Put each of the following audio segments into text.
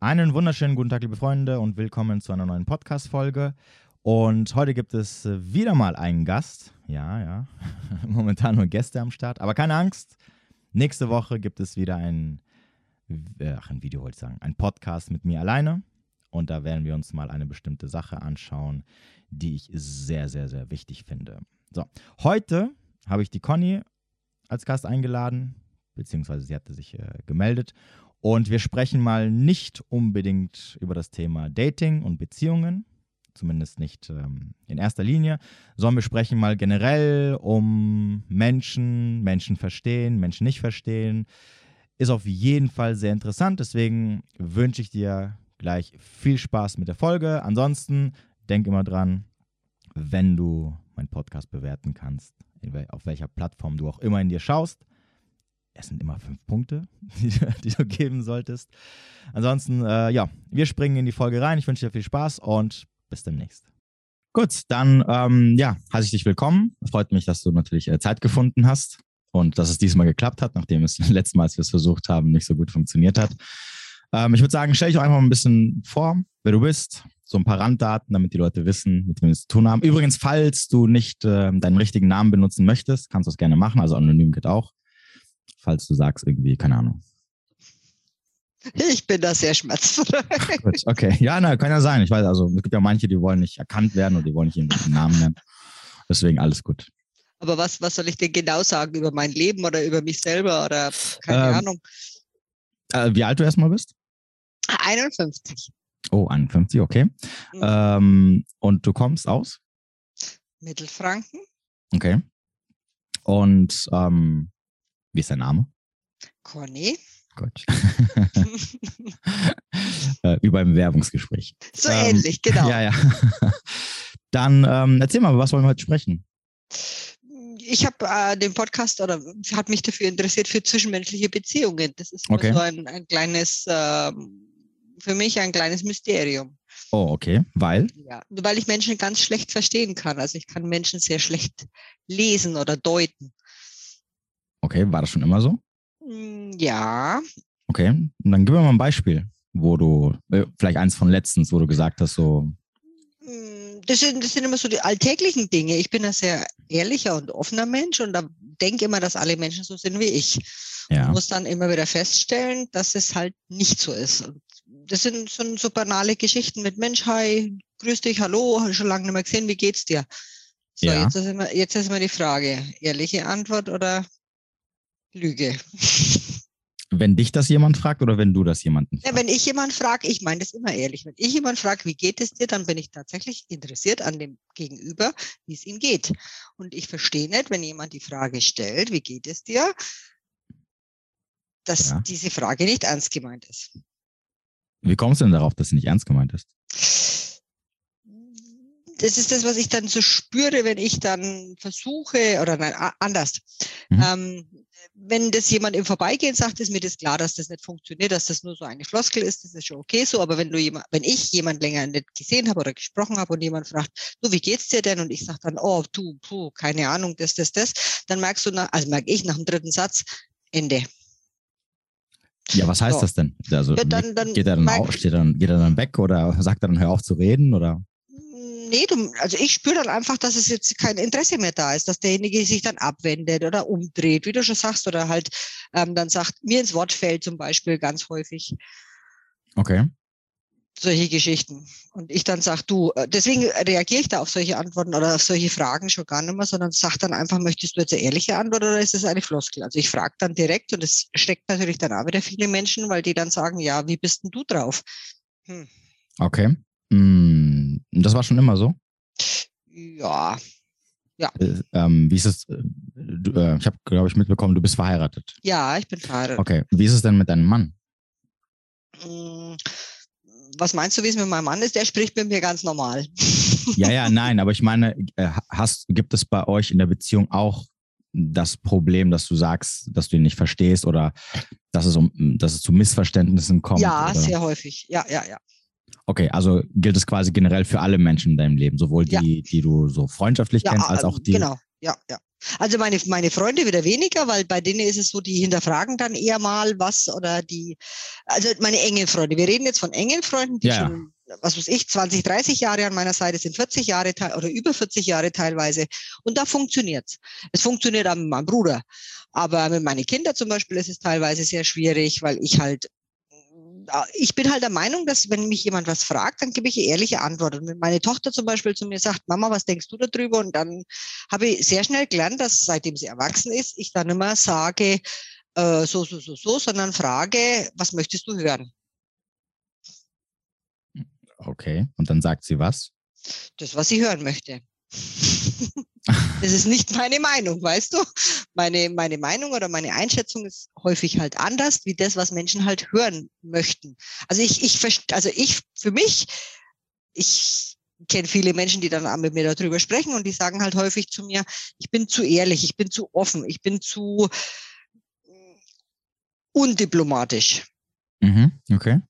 Einen wunderschönen guten Tag, liebe Freunde, und willkommen zu einer neuen Podcast-Folge. Und heute gibt es äh, wieder mal einen Gast. Ja, ja. Momentan nur Gäste am Start. Aber keine Angst. Nächste Woche gibt es wieder ein, ach, ein Video wollte ich sagen, ein Podcast mit mir alleine. Und da werden wir uns mal eine bestimmte Sache anschauen, die ich sehr, sehr, sehr wichtig finde. So, heute habe ich die Conny als Gast eingeladen, beziehungsweise sie hatte sich äh, gemeldet. Und wir sprechen mal nicht unbedingt über das Thema Dating und Beziehungen, zumindest nicht ähm, in erster Linie, sondern wir sprechen mal generell um Menschen, Menschen verstehen, Menschen nicht verstehen. Ist auf jeden Fall sehr interessant, deswegen wünsche ich dir gleich viel Spaß mit der Folge. Ansonsten denk immer dran, wenn du meinen Podcast bewerten kannst, auf welcher Plattform du auch immer in dir schaust. Es sind immer fünf Punkte, die, die du geben solltest. Ansonsten, äh, ja, wir springen in die Folge rein. Ich wünsche dir viel Spaß und bis demnächst. Gut, dann ähm, ja, heiße ich dich willkommen. Freut mich, dass du natürlich äh, Zeit gefunden hast und dass es diesmal geklappt hat, nachdem es letztes Mal, als wir es versucht haben, nicht so gut funktioniert hat. Ähm, ich würde sagen, stell dich doch einfach mal ein bisschen vor, wer du bist, so ein paar Randdaten, damit die Leute wissen, mit wem wir es zu tun haben. Übrigens, falls du nicht äh, deinen richtigen Namen benutzen möchtest, kannst du das gerne machen. Also anonym geht auch. Falls du sagst irgendwie, keine Ahnung. Ich bin da sehr schmerzfrei. Gut, okay. Ja, na, kann ja sein. Ich weiß, also es gibt ja manche, die wollen nicht erkannt werden oder die wollen nicht ihren Namen nennen. Deswegen alles gut. Aber was, was soll ich denn genau sagen über mein Leben oder über mich selber oder keine ähm, Ahnung? Äh, wie alt du erstmal bist? 51. Oh, 51, okay. Mhm. Ähm, und du kommst aus? Mittelfranken. Okay. Und ähm, wie ist dein Name? Conny. Gut. äh, wie beim Werbungsgespräch. So ähm, ähnlich, genau. Ja, ja. Dann ähm, erzähl mal, was wollen wir heute sprechen? ich habe äh, den Podcast oder hat mich dafür interessiert für zwischenmenschliche Beziehungen. Das ist okay. so ein, ein kleines, äh, für mich ein kleines Mysterium. Oh, okay. Weil? Ja, weil ich Menschen ganz schlecht verstehen kann. Also ich kann Menschen sehr schlecht lesen oder deuten. Okay, war das schon immer so? Hm, ja. Okay, und dann gib mir mal ein Beispiel, wo du, äh, vielleicht eins von letztens, wo du gesagt hast, so, das sind, das sind immer so die alltäglichen Dinge. Ich bin ein sehr ehrlicher und offener Mensch und da denke immer, dass alle Menschen so sind wie ich. Ja. Und muss dann immer wieder feststellen, dass es halt nicht so ist. Und das sind so, so banale Geschichten mit Mensch, hi, grüß dich, hallo, schon lange nicht mehr gesehen, wie geht's dir? So, ja. jetzt, ist immer, jetzt ist immer die Frage, ehrliche Antwort oder Lüge? Wenn dich das jemand fragt oder wenn du das jemanden fragst? Ja, wenn ich jemanden frage, ich meine das immer ehrlich. Wenn ich jemanden frage, wie geht es dir, dann bin ich tatsächlich interessiert an dem Gegenüber, wie es ihm geht. Und ich verstehe nicht, wenn jemand die Frage stellt, wie geht es dir, dass ja. diese Frage nicht ernst gemeint ist. Wie kommst du denn darauf, dass sie nicht ernst gemeint ist? Das ist das, was ich dann so spüre, wenn ich dann versuche, oder nein, anders. Mhm. Ähm, wenn das jemand im Vorbeigehen sagt, ist mir das klar, dass das nicht funktioniert, dass das nur so eine Floskel ist, das ist schon okay so. Aber wenn du jemand, wenn ich jemand länger nicht gesehen habe oder gesprochen habe und jemand fragt, du, wie geht's dir denn? Und ich sage dann, oh, du, puh, keine Ahnung, das, das, das, dann merkst du, nach, also merke ich nach dem dritten Satz, Ende. Ja, was heißt so. das denn? Also, ja, dann, dann geht er dann, auf, steht dann, geht er dann weg oder sagt er dann, hör auf zu reden oder? Nee, du, also ich spüre dann einfach, dass es jetzt kein Interesse mehr da ist, dass derjenige sich dann abwendet oder umdreht, wie du schon sagst, oder halt ähm, dann sagt, mir ins Wort fällt zum Beispiel ganz häufig. Okay. Solche Geschichten. Und ich dann sage, du, äh, deswegen reagiere ich da auf solche Antworten oder auf solche Fragen schon gar nicht mehr, sondern sage dann einfach, möchtest du jetzt eine ehrliche Antwort oder ist das eine Floskel? Also ich frage dann direkt und es steckt natürlich dann auch wieder viele Menschen, weil die dann sagen, ja, wie bist denn du drauf? Hm. Okay. Mm, das war schon immer so? Ja. Ja. Äh, ähm, wie ist es? Äh, du, äh, ich habe, glaube ich, mitbekommen, du bist verheiratet. Ja, ich bin verheiratet. Okay. Wie ist es denn mit deinem Mann? Mm, was meinst du, wie es mit meinem Mann ist? Der spricht mit mir ganz normal. Ja, ja, nein, aber ich meine, äh, hast, gibt es bei euch in der Beziehung auch das Problem, dass du sagst, dass du ihn nicht verstehst oder dass es, um, dass es zu Missverständnissen kommt? Ja, oder? sehr häufig. Ja, ja, ja. Okay, also gilt es quasi generell für alle Menschen in deinem Leben, sowohl die, ja. die du so freundschaftlich ja, kennst, als auch die. Genau, ja, ja. Also meine, meine Freunde wieder weniger, weil bei denen ist es so, die hinterfragen dann eher mal was oder die, also meine engen Freunde. Wir reden jetzt von engen Freunden, die ja. schon, was weiß ich, 20, 30 Jahre an meiner Seite sind, 40 Jahre oder über 40 Jahre teilweise. Und da funktioniert's. Es funktioniert auch mit meinem Bruder. Aber mit meinen Kindern zum Beispiel ist es teilweise sehr schwierig, weil ich halt ich bin halt der Meinung, dass wenn mich jemand was fragt, dann gebe ich ehrliche Antwort. Und wenn meine Tochter zum Beispiel zu mir sagt, Mama, was denkst du darüber? Und dann habe ich sehr schnell gelernt, dass seitdem sie erwachsen ist, ich dann immer sage, äh, so, so, so, so, sondern frage, was möchtest du hören? Okay, und dann sagt sie was? Das, was sie hören möchte. Das ist nicht meine Meinung, weißt du? Meine, meine Meinung oder meine Einschätzung ist häufig halt anders, wie das, was Menschen halt hören möchten. Also ich, ich, also ich, für mich, ich kenne viele Menschen, die dann auch mit mir darüber sprechen und die sagen halt häufig zu mir, ich bin zu ehrlich, ich bin zu offen, ich bin zu undiplomatisch. Mhm, okay.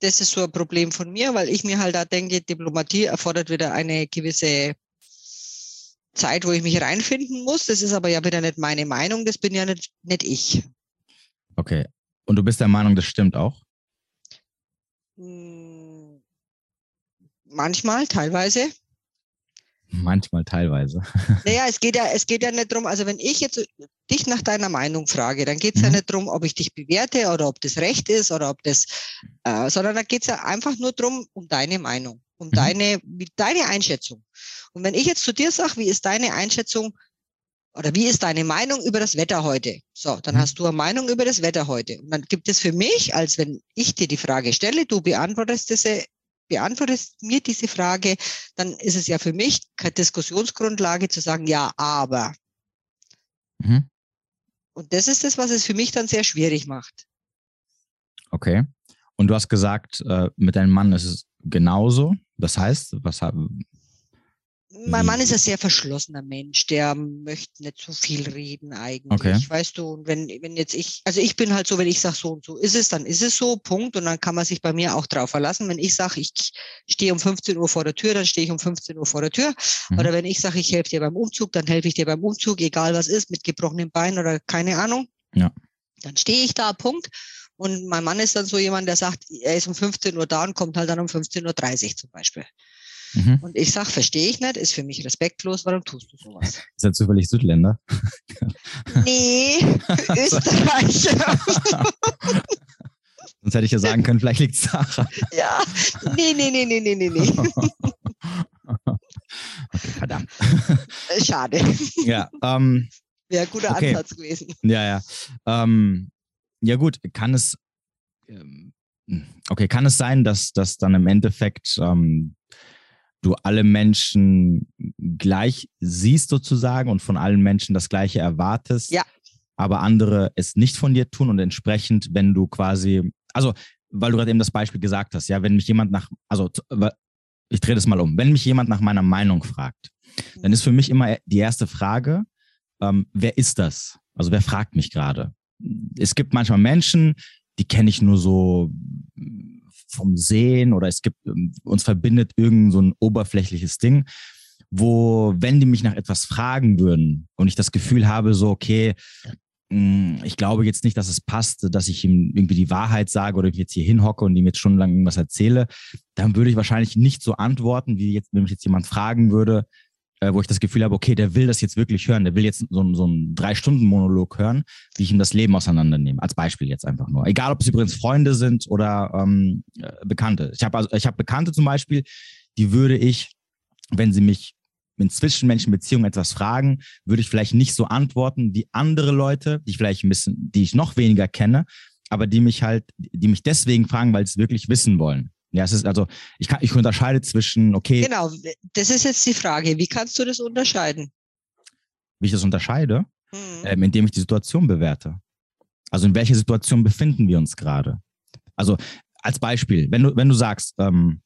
Das ist so ein Problem von mir, weil ich mir halt da denke, Diplomatie erfordert wieder eine gewisse Zeit, wo ich mich reinfinden muss. Das ist aber ja wieder nicht meine Meinung, das bin ja nicht, nicht ich. Okay. Und du bist der Meinung, das stimmt auch? Hm, manchmal, teilweise. Manchmal, teilweise. Naja, es geht ja, es geht ja nicht darum, also wenn ich jetzt dich nach deiner Meinung frage, dann geht es mhm. ja nicht darum, ob ich dich bewerte oder ob das recht ist oder ob das, äh, sondern da geht es ja einfach nur darum, um deine Meinung um mhm. deine, deine Einschätzung. Und wenn ich jetzt zu dir sage, wie ist deine Einschätzung oder wie ist deine Meinung über das Wetter heute? So, dann mhm. hast du eine Meinung über das Wetter heute. Und dann gibt es für mich, als wenn ich dir die Frage stelle, du beantwortest diese, beantwortest mir diese Frage, dann ist es ja für mich keine Diskussionsgrundlage zu sagen, ja, aber. Mhm. Und das ist das, was es für mich dann sehr schwierig macht. Okay. Und du hast gesagt, äh, mit deinem Mann ist es genauso. Das heißt, was haben. Mein Mann ist ein sehr verschlossener Mensch, der möchte nicht so viel reden eigentlich. Okay. Weißt du, wenn, wenn jetzt ich, also ich bin halt so, wenn ich sage, so und so ist es, dann ist es so, Punkt. Und dann kann man sich bei mir auch drauf verlassen. Wenn ich sage, ich stehe um 15 Uhr vor der Tür, dann stehe ich um 15 Uhr vor der Tür. Mhm. Oder wenn ich sage, ich helfe dir beim Umzug, dann helfe ich dir beim Umzug, egal was ist, mit gebrochenem Bein oder keine Ahnung. Ja. Dann stehe ich da, Punkt. Und mein Mann ist dann so jemand, der sagt, er ist um 15 Uhr da und kommt halt dann um 15.30 Uhr zum Beispiel. Mhm. Und ich sage, verstehe ich nicht, ist für mich respektlos, warum tust du sowas? Ist er zufällig Südländer? Nee, Österreicher. Sonst hätte ich ja sagen können, vielleicht liegt es daran. Ja, nee, nee, nee, nee, nee, nee, nee. Okay, verdammt. Schade. Ja, ähm, Wäre ein guter okay. Ansatz gewesen. Ja, ja. Ähm, ja gut, kann es, ähm, okay, kann es sein, dass, dass dann im Endeffekt ähm, du alle Menschen gleich siehst sozusagen und von allen Menschen das Gleiche erwartest, ja. aber andere es nicht von dir tun und entsprechend, wenn du quasi, also weil du gerade eben das Beispiel gesagt hast, ja, wenn mich jemand nach, also ich drehe das mal um, wenn mich jemand nach meiner Meinung fragt, dann ist für mich immer die erste Frage, ähm, wer ist das? Also wer fragt mich gerade? Es gibt manchmal Menschen, die kenne ich nur so vom Sehen oder es gibt, ähm, uns verbindet irgend so ein oberflächliches Ding, wo, wenn die mich nach etwas fragen würden und ich das Gefühl habe, so, okay, hm, ich glaube jetzt nicht, dass es passt, dass ich ihm irgendwie die Wahrheit sage oder ich jetzt hier hinhocke und ihm jetzt stundenlang irgendwas erzähle, dann würde ich wahrscheinlich nicht so antworten, wie jetzt, wenn mich jetzt jemand fragen würde, äh, wo ich das Gefühl habe, okay, der will das jetzt wirklich hören, der will jetzt so, so einen Drei-Stunden-Monolog hören, wie ich ihm das Leben auseinandernehme. Als Beispiel jetzt einfach nur. Egal, ob es übrigens Freunde sind oder ähm, äh, Bekannte. Ich habe also, habe Bekannte zum Beispiel, die würde ich, wenn sie mich in Zwischenmenschenbeziehungen etwas fragen, würde ich vielleicht nicht so antworten wie andere Leute, die ich vielleicht ein bisschen, die ich noch weniger kenne, aber die mich halt, die mich deswegen fragen, weil sie es wirklich wissen wollen. Ja, es ist also, ich, kann, ich unterscheide zwischen, okay. Genau, das ist jetzt die Frage. Wie kannst du das unterscheiden? Wie ich das unterscheide? Mhm. Ähm, indem ich die Situation bewerte. Also in welcher Situation befinden wir uns gerade? Also als Beispiel, wenn du, wenn du sagst, ähm,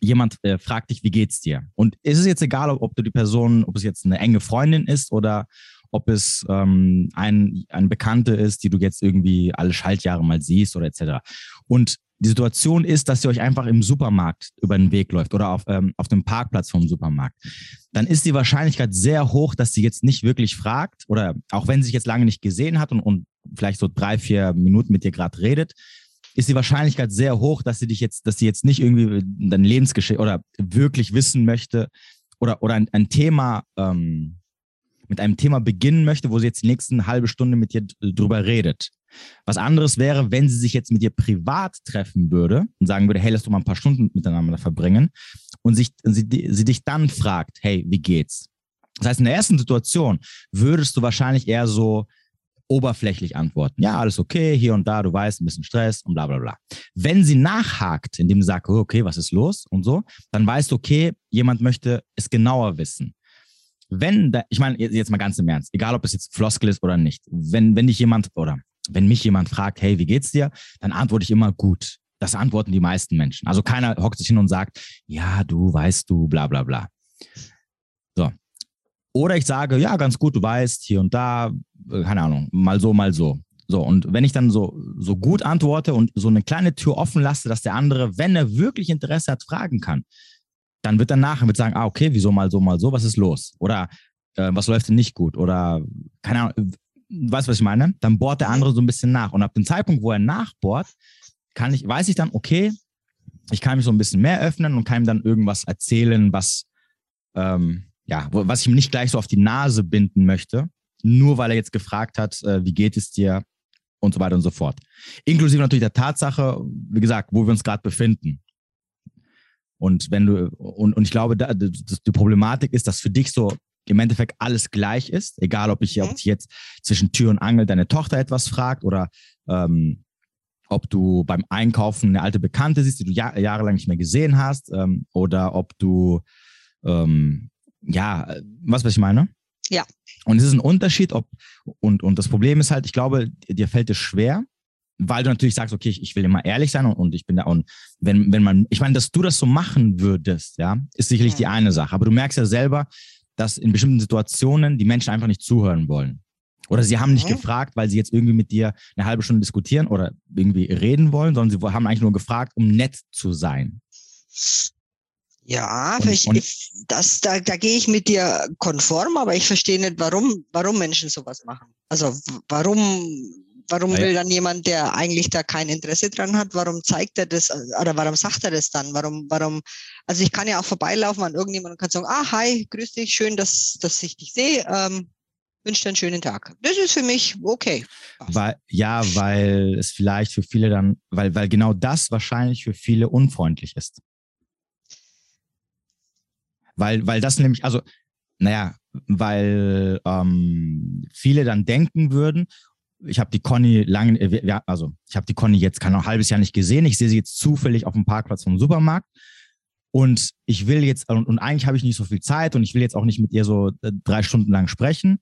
jemand äh, fragt dich, wie geht's dir? Und ist es jetzt egal, ob, ob, du die Person, ob es jetzt eine enge Freundin ist oder ob es ähm, ein, ein Bekannte ist, die du jetzt irgendwie alle Schaltjahre mal siehst oder etc. Und die Situation ist, dass ihr euch einfach im Supermarkt über den Weg läuft oder auf, ähm, auf dem Parkplatz vom Supermarkt, dann ist die Wahrscheinlichkeit sehr hoch, dass sie jetzt nicht wirklich fragt oder auch wenn sie sich jetzt lange nicht gesehen hat und, und vielleicht so drei, vier Minuten mit dir gerade redet, ist die Wahrscheinlichkeit sehr hoch, dass sie dich jetzt, dass sie jetzt nicht irgendwie dein Lebensgeschichte oder wirklich wissen möchte oder, oder ein, ein Thema ähm, mit einem Thema beginnen möchte, wo sie jetzt die nächsten halbe Stunde mit dir drüber redet. Was anderes wäre, wenn sie sich jetzt mit dir privat treffen würde und sagen würde, hey, lass doch mal ein paar Stunden miteinander verbringen und sich, sie, sie dich dann fragt, hey, wie geht's? Das heißt, in der ersten Situation würdest du wahrscheinlich eher so oberflächlich antworten. Ja, alles okay, hier und da, du weißt, ein bisschen Stress und bla bla bla. Wenn sie nachhakt, indem sie sagt, okay, was ist los und so, dann weißt du, okay, jemand möchte es genauer wissen. Wenn, da, ich meine, jetzt mal ganz im Ernst, egal ob es jetzt Floskel ist oder nicht, wenn, wenn dich jemand oder wenn mich jemand fragt, hey, wie geht's dir? Dann antworte ich immer gut. Das antworten die meisten Menschen. Also keiner hockt sich hin und sagt, ja, du weißt du, bla bla bla. So. Oder ich sage, ja, ganz gut, du weißt, hier und da, äh, keine Ahnung, mal so, mal so. So, und wenn ich dann so, so gut antworte und so eine kleine Tür offen lasse, dass der andere, wenn er wirklich Interesse hat, fragen kann, dann wird er nachher mit sagen, ah, okay, wieso mal so, mal so, was ist los? Oder äh, was läuft denn nicht gut? Oder, keine Ahnung, weißt du, was ich meine? Dann bohrt der andere so ein bisschen nach. Und ab dem Zeitpunkt, wo er nachbohrt, kann ich, weiß ich dann, okay, ich kann mich so ein bisschen mehr öffnen und kann ihm dann irgendwas erzählen, was, ähm, ja, was ich ihm nicht gleich so auf die Nase binden möchte, nur weil er jetzt gefragt hat, äh, wie geht es dir und so weiter und so fort. Inklusive natürlich der Tatsache, wie gesagt, wo wir uns gerade befinden. Und wenn du, und, und ich glaube, da, das, die Problematik ist, dass für dich so im Endeffekt alles gleich ist, egal ob ich, mhm. ob ich jetzt zwischen Tür und Angel deine Tochter etwas fragt oder ähm, ob du beim Einkaufen eine alte Bekannte siehst, die du jahr, jahrelang nicht mehr gesehen hast, ähm, oder ob du, ähm, ja, was, was ich meine? Ja. Und es ist ein Unterschied, ob, und, und das Problem ist halt, ich glaube, dir fällt es schwer, weil du natürlich sagst, okay, ich, ich will immer ehrlich sein und, und ich bin da, und wenn, wenn man, ich meine, dass du das so machen würdest, ja, ist sicherlich ja. die eine Sache, aber du merkst ja selber, dass in bestimmten Situationen die Menschen einfach nicht zuhören wollen. Oder sie haben nicht mhm. gefragt, weil sie jetzt irgendwie mit dir eine halbe Stunde diskutieren oder irgendwie reden wollen, sondern sie haben eigentlich nur gefragt, um nett zu sein. Ja, und, ich, und, ich, das, da, da gehe ich mit dir konform, aber ich verstehe nicht, warum, warum Menschen sowas machen. Also warum Warum will dann jemand, der eigentlich da kein Interesse dran hat, warum zeigt er das oder warum sagt er das dann? Warum, warum, also ich kann ja auch vorbeilaufen an irgendjemanden und kann sagen, ah, hi, grüß dich, schön, dass, dass ich dich sehe. Ähm, wünsche dir einen schönen Tag. Das ist für mich okay. Weil, ja, weil es vielleicht für viele dann, weil, weil genau das wahrscheinlich für viele unfreundlich ist. Weil, weil das nämlich, also, naja, weil ähm, viele dann denken würden, ich habe die Conny lange, äh, also ich habe die Conny jetzt kann ein halbes Jahr nicht gesehen. Ich sehe sie jetzt zufällig auf dem Parkplatz vom Supermarkt. Und ich will jetzt, und, und eigentlich habe ich nicht so viel Zeit und ich will jetzt auch nicht mit ihr so äh, drei Stunden lang sprechen.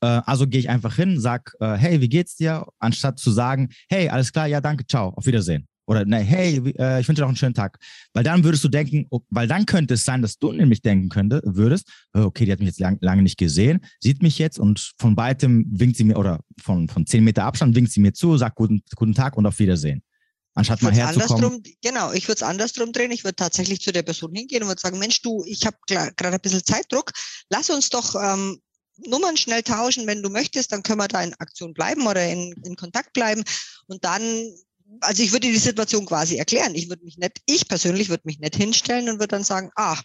Äh, also gehe ich einfach hin, sag, äh, hey, wie geht's dir? Anstatt zu sagen, hey, alles klar, ja, danke, ciao, auf Wiedersehen. Oder ne, hey, äh, ich wünsche dir noch einen schönen Tag. Weil dann würdest du denken, weil dann könnte es sein, dass du nämlich denken könnte, würdest, oh, okay, die hat mich jetzt lang, lange nicht gesehen, sieht mich jetzt und von weitem winkt sie mir oder von, von zehn Meter Abstand winkt sie mir zu, sagt guten, guten Tag und auf Wiedersehen. Anstatt mal herzukommen. Genau, ich würde es andersrum drehen. Ich würde tatsächlich zu der Person hingehen und würde sagen, Mensch, du, ich habe gerade ein bisschen Zeitdruck. Lass uns doch ähm, Nummern schnell tauschen, wenn du möchtest, dann können wir da in Aktion bleiben oder in, in Kontakt bleiben. Und dann also ich würde die Situation quasi erklären. Ich würde mich nicht, ich persönlich würde mich nicht hinstellen und würde dann sagen, ah,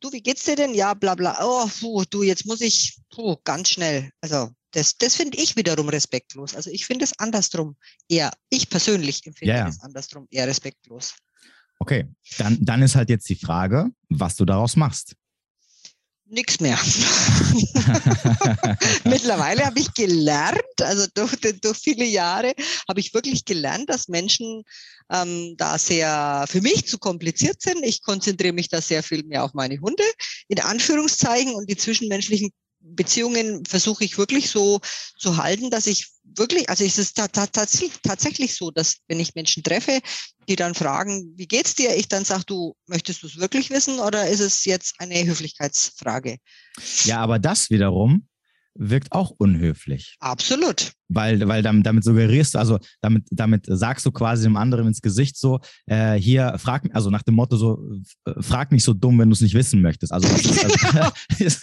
du, wie geht's dir denn? Ja, bla bla. Oh, puh, du, jetzt muss ich, puh, ganz schnell. Also das, das finde ich wiederum respektlos. Also ich finde es andersrum eher, ich persönlich empfinde ja, es andersrum eher respektlos. Okay, dann, dann ist halt jetzt die Frage, was du daraus machst nichts mehr. Mittlerweile habe ich gelernt, also durch, durch viele Jahre habe ich wirklich gelernt, dass Menschen ähm, da sehr für mich zu kompliziert sind. Ich konzentriere mich da sehr viel mehr auf meine Hunde, in Anführungszeichen, und die zwischenmenschlichen Beziehungen versuche ich wirklich so zu halten, dass ich wirklich, also ist es tatsächlich so, dass wenn ich Menschen treffe, die dann fragen, wie geht's dir? Ich dann sage, du, möchtest du es wirklich wissen oder ist es jetzt eine Höflichkeitsfrage? Ja, aber das wiederum wirkt auch unhöflich. Absolut. Weil, weil damit, damit suggerierst du, also damit, damit sagst du quasi dem anderen ins Gesicht so, äh, hier, frag, also nach dem Motto so, äh, frag nicht so dumm, wenn du es nicht wissen möchtest. Also,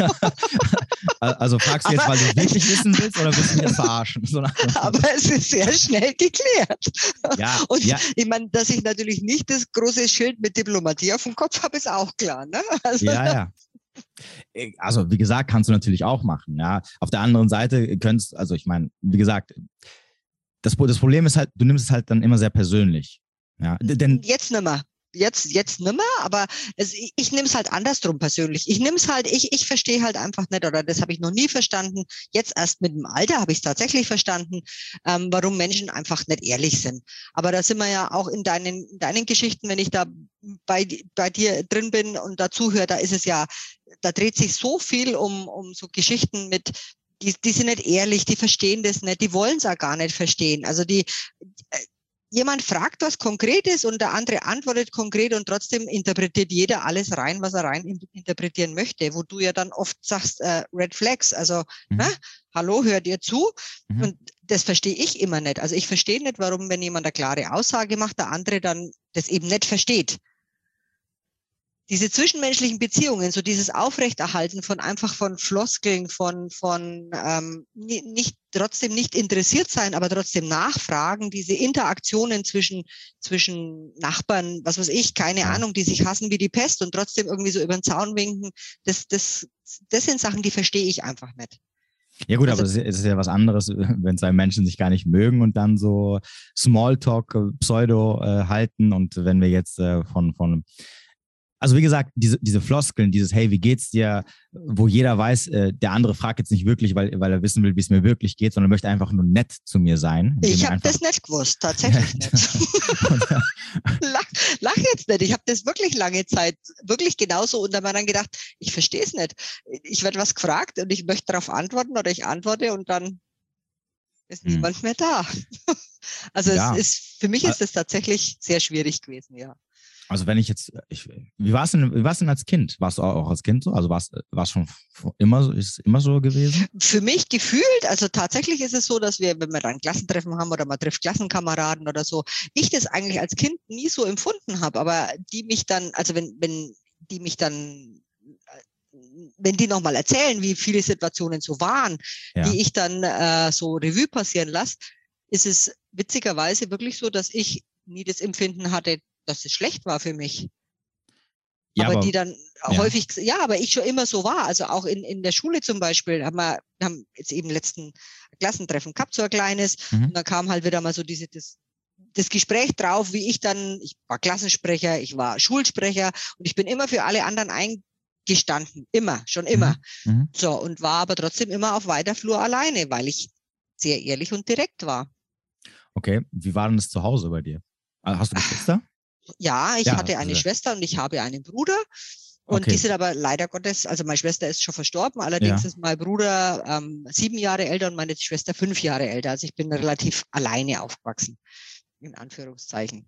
also, also, fragst du jetzt, weil du es wirklich wissen willst oder willst du mich verarschen? So Aber es ist sehr schnell geklärt. Ja, Und ja. ich meine, dass ich natürlich nicht das große Schild mit Diplomatie auf dem Kopf habe, ist auch klar. Ne? Also, ja, ja. Äh, also wie gesagt, kannst du natürlich auch machen. Ja. Auf der anderen Seite könntest, also ich meine, wie gesagt, das, das Problem ist halt, du nimmst es halt dann immer sehr persönlich. Ja. Denn jetzt nimmer jetzt, jetzt nimmer, aber es, ich, ich nehme es halt andersrum persönlich. Ich nehme es halt, ich, ich verstehe halt einfach nicht, oder das habe ich noch nie verstanden. Jetzt erst mit dem Alter habe ich es tatsächlich verstanden, ähm, warum Menschen einfach nicht ehrlich sind. Aber da sind wir ja auch in deinen, in deinen Geschichten, wenn ich da bei, bei dir drin bin und dazuhöre, da ist es ja, da dreht sich so viel um, um so Geschichten mit, die, die sind nicht ehrlich, die verstehen das nicht, die wollen es auch gar nicht verstehen. Also die, äh, jemand fragt was Konkretes und der andere antwortet konkret und trotzdem interpretiert jeder alles rein, was er rein interpretieren möchte, wo du ja dann oft sagst, äh, Red Flags, also, mhm. na, hallo, hört ihr zu? Mhm. Und das verstehe ich immer nicht. Also ich verstehe nicht, warum, wenn jemand eine klare Aussage macht, der andere dann das eben nicht versteht diese zwischenmenschlichen Beziehungen, so dieses Aufrechterhalten von einfach von Floskeln, von, von ähm, nicht trotzdem nicht interessiert sein, aber trotzdem nachfragen, diese Interaktionen zwischen, zwischen Nachbarn, was weiß ich, keine Ahnung, die sich hassen wie die Pest und trotzdem irgendwie so über den Zaun winken, das, das, das sind Sachen, die verstehe ich einfach nicht. Ja gut, also, aber es ist ja was anderes, wenn zwei Menschen sich gar nicht mögen und dann so Smalltalk, äh, Pseudo äh, halten und wenn wir jetzt äh, von, von also wie gesagt, diese, diese Floskeln, dieses Hey, wie geht's dir, wo jeder weiß, äh, der andere fragt jetzt nicht wirklich, weil, weil er wissen will, wie es mir wirklich geht, sondern möchte einfach nur nett zu mir sein. Ich habe das nicht gewusst, tatsächlich nicht. lach, lach jetzt nicht. Ich habe das wirklich lange Zeit wirklich genauso und dann habe dann gedacht, ich verstehe es nicht. Ich werde was gefragt und ich möchte darauf antworten oder ich antworte und dann ist hm. niemand mehr da. Also ja. es ist, für mich ist es tatsächlich sehr schwierig gewesen, ja. Also wenn ich jetzt, ich, wie war es denn, wie war's denn als Kind? Warst du auch als Kind so? Also war es schon immer so, ist es immer so gewesen? Für mich gefühlt, also tatsächlich ist es so, dass wir, wenn wir dann Klassentreffen haben oder man trifft Klassenkameraden oder so, ich das eigentlich als Kind nie so empfunden habe, aber die mich dann, also wenn, wenn die mich dann wenn die nochmal erzählen, wie viele Situationen so waren, ja. die ich dann äh, so Revue passieren lasse, ist es witzigerweise wirklich so, dass ich nie das Empfinden hatte, dass es schlecht war für mich. Ja, aber, aber, die dann ja. häufig, ja, aber ich schon immer so war. Also auch in, in der Schule zum Beispiel haben wir, haben jetzt eben letzten Klassentreffen gehabt, so ein kleines. Mhm. Und dann kam halt wieder mal so diese, das, das Gespräch drauf, wie ich dann, ich war Klassensprecher, ich war Schulsprecher und ich bin immer für alle anderen eingestanden. Immer, schon immer. Mhm. mhm. So, und war aber trotzdem immer auf weiter Flur alleine, weil ich sehr ehrlich und direkt war. Okay, wie war denn das zu Hause bei dir? Ah, hast du Geschwister? Ja, ich ja, hatte eine also. Schwester und ich habe einen Bruder. Und okay. die sind aber leider Gottes, also meine Schwester ist schon verstorben, allerdings ja. ist mein Bruder ähm, sieben Jahre älter und meine Schwester fünf Jahre älter. Also ich bin relativ alleine aufgewachsen, in Anführungszeichen.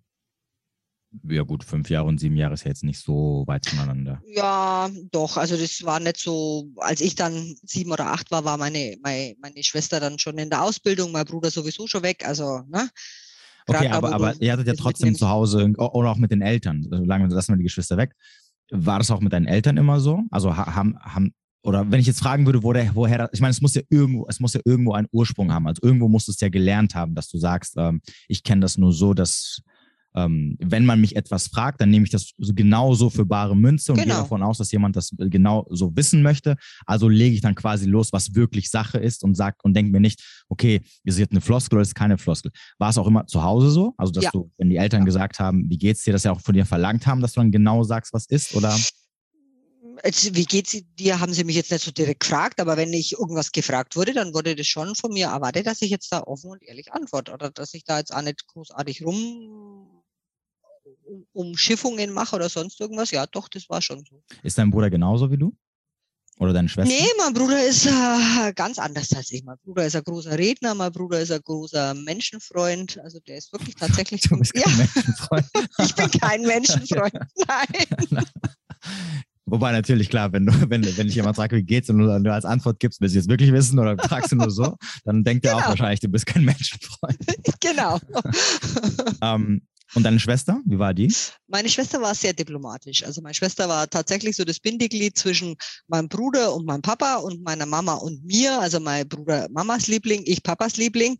Ja gut, fünf Jahre und sieben Jahre ist ja jetzt nicht so weit voneinander. Ja, doch. Also das war nicht so, als ich dann sieben oder acht war, war meine, meine, meine Schwester dann schon in der Ausbildung, mein Bruder sowieso schon weg. Also, ne? Okay, aber, aber ihr hattet ja trotzdem zu Hause oder auch mit den Eltern, solange lassen wir die Geschwister weg. War das auch mit deinen Eltern immer so? Also haben, haben oder wenn ich jetzt fragen würde, wo der, woher, ich meine, es muss ja irgendwo, es muss ja irgendwo einen Ursprung haben. Also irgendwo musst du es ja gelernt haben, dass du sagst, ähm, ich kenne das nur so, dass ähm, wenn man mich etwas fragt, dann nehme ich das genauso für bare Münze und genau. gehe davon aus, dass jemand das genau so wissen möchte. Also lege ich dann quasi los, was wirklich Sache ist und sag und denke mir nicht, okay, ist jetzt eine Floskel oder ist keine Floskel. War es auch immer zu Hause so? Also, dass ja. du, wenn die Eltern ja. gesagt haben, wie geht's dir, dass sie auch von dir verlangt haben, dass du dann genau sagst, was ist, oder? wie geht's dir? Haben sie mich jetzt nicht so direkt gefragt, aber wenn ich irgendwas gefragt wurde, dann wurde das schon von mir erwartet, dass ich jetzt da offen und ehrlich antworte oder dass ich da jetzt auch nicht großartig rum Umschiffungen mache oder sonst irgendwas. Ja, doch, das war schon so. Ist dein Bruder genauso wie du? Oder deine Schwester? Nee, mein Bruder ist äh, ganz anders als ich. Mein Bruder ist ein großer Redner, mein Bruder ist ein großer Menschenfreund. Also der ist wirklich tatsächlich. Du bist kein ja. Menschenfreund. ich bin kein Menschenfreund. Nein. Wobei natürlich klar, wenn du, wenn, wenn ich jemand frage, wie geht's und du, als Antwort gibst, willst du jetzt wirklich wissen oder fragst du nur so, dann denkt genau. er auch wahrscheinlich, du bist kein Menschenfreund. genau. ähm, und deine Schwester, wie war die? Meine Schwester war sehr diplomatisch. Also meine Schwester war tatsächlich so das Bindeglied zwischen meinem Bruder und meinem Papa und meiner Mama und mir. Also mein Bruder Mamas Liebling, ich Papas Liebling.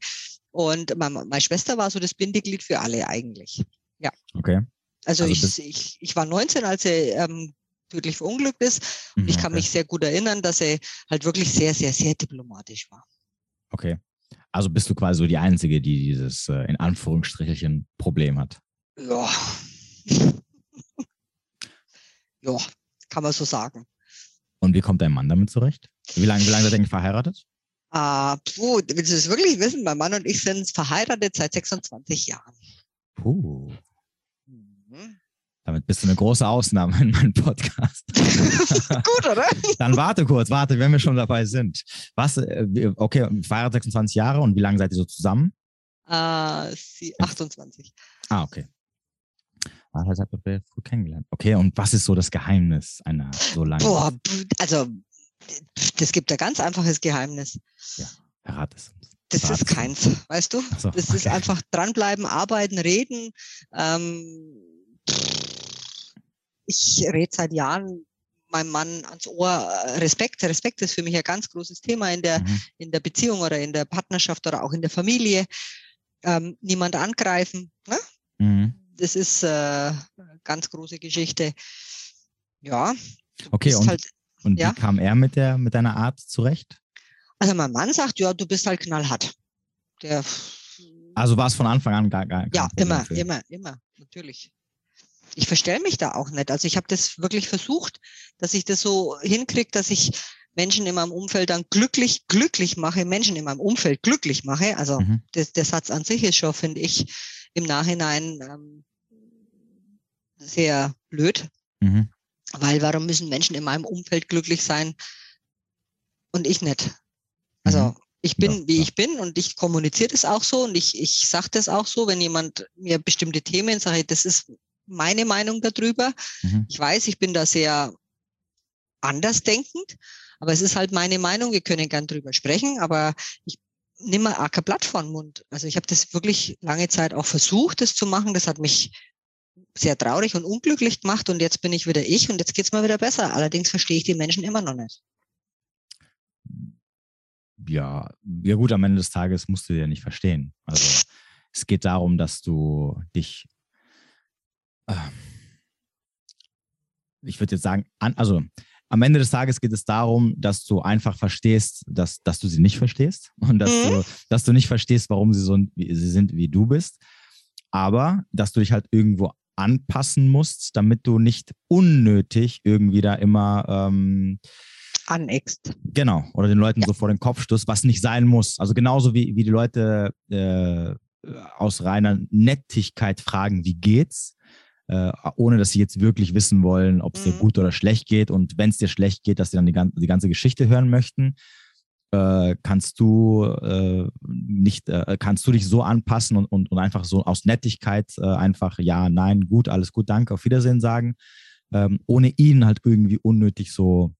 Und meine, meine Schwester war so das Bindeglied für alle eigentlich. Ja. Okay. Also, also ich, ich, ich war 19, als sie ähm, tödlich verunglückt ist. Und ich kann mhm, okay. mich sehr gut erinnern, dass er halt wirklich sehr, sehr, sehr diplomatisch war. Okay. Also bist du quasi so die Einzige, die dieses äh, in Anführungsstrichelchen Problem hat. Ja. ja, kann man so sagen. Und wie kommt dein Mann damit zurecht? Wie lange, wie lange seid ihr verheiratet? Uh, puh, willst du es wirklich wissen? Mein Mann und ich sind verheiratet seit 26 Jahren. Puh. Mhm. Damit bist du eine große Ausnahme in meinem Podcast. Gut, oder? Dann warte kurz, warte, wenn wir schon dabei sind. Was, äh, okay, verheiratet 26 Jahre und wie lange seid ihr so zusammen? Sie 28. Ah, okay. Ah, das hat wir früh kennengelernt. Okay, und was ist so das Geheimnis einer so langen? Boah, also, das gibt ein ganz einfaches Geheimnis. Ja, verrat es. Das ist keins, weißt du? So, das okay. ist einfach dranbleiben, arbeiten, reden. Ähm, ich rede seit Jahren meinem Mann ans Ohr. Äh, Respekt, Respekt ist für mich ein ganz großes Thema in der, mhm. in der Beziehung oder in der Partnerschaft oder auch in der Familie. Ähm, niemand angreifen. Ne? Mhm. Das ist äh, ganz große Geschichte. Ja. Okay, und, halt, und ja? wie kam er mit, der, mit deiner Art zurecht? Also mein Mann sagt, ja, du bist halt knallhart. Der, also war es von Anfang an gar, gar Ja, immer, immer, immer, natürlich ich verstelle mich da auch nicht. Also ich habe das wirklich versucht, dass ich das so hinkriege, dass ich Menschen in meinem Umfeld dann glücklich, glücklich mache, Menschen in meinem Umfeld glücklich mache. Also mhm. das, der Satz an sich ist schon, finde ich, im Nachhinein ähm, sehr blöd. Mhm. Weil warum müssen Menschen in meinem Umfeld glücklich sein und ich nicht? Also mhm. ich bin, ja, wie ja. ich bin und ich kommuniziere das auch so und ich, ich sage das auch so, wenn jemand mir bestimmte Themen sagt, das ist meine Meinung darüber. Mhm. Ich weiß, ich bin da sehr andersdenkend, aber es ist halt meine Meinung. Wir können gern drüber sprechen, aber ich nehme mal kein Blatt vor den Mund. Also ich habe das wirklich lange Zeit auch versucht, das zu machen. Das hat mich sehr traurig und unglücklich gemacht und jetzt bin ich wieder ich und jetzt geht es mir wieder besser. Allerdings verstehe ich die Menschen immer noch nicht. Ja, ja gut, am Ende des Tages musst du ja nicht verstehen. Also es geht darum, dass du dich ich würde jetzt sagen, an, also am Ende des Tages geht es darum, dass du einfach verstehst, dass, dass du sie nicht verstehst und dass, mhm. du, dass du nicht verstehst, warum sie so wie, sie sind, wie du bist. Aber dass du dich halt irgendwo anpassen musst, damit du nicht unnötig irgendwie da immer ähm, aneckst. Genau, oder den Leuten ja. so vor den Kopf stößt, was nicht sein muss. Also genauso wie, wie die Leute äh, aus reiner Nettigkeit fragen, wie geht's? Äh, ohne dass sie jetzt wirklich wissen wollen, ob es mhm. dir gut oder schlecht geht. Und wenn es dir schlecht geht, dass sie dann die, die ganze Geschichte hören möchten. Äh, kannst du äh, nicht, äh, kannst du dich so anpassen und, und, und einfach so aus Nettigkeit äh, einfach ja, nein, gut, alles gut, danke, auf Wiedersehen sagen, ähm, ohne ihnen halt irgendwie unnötig so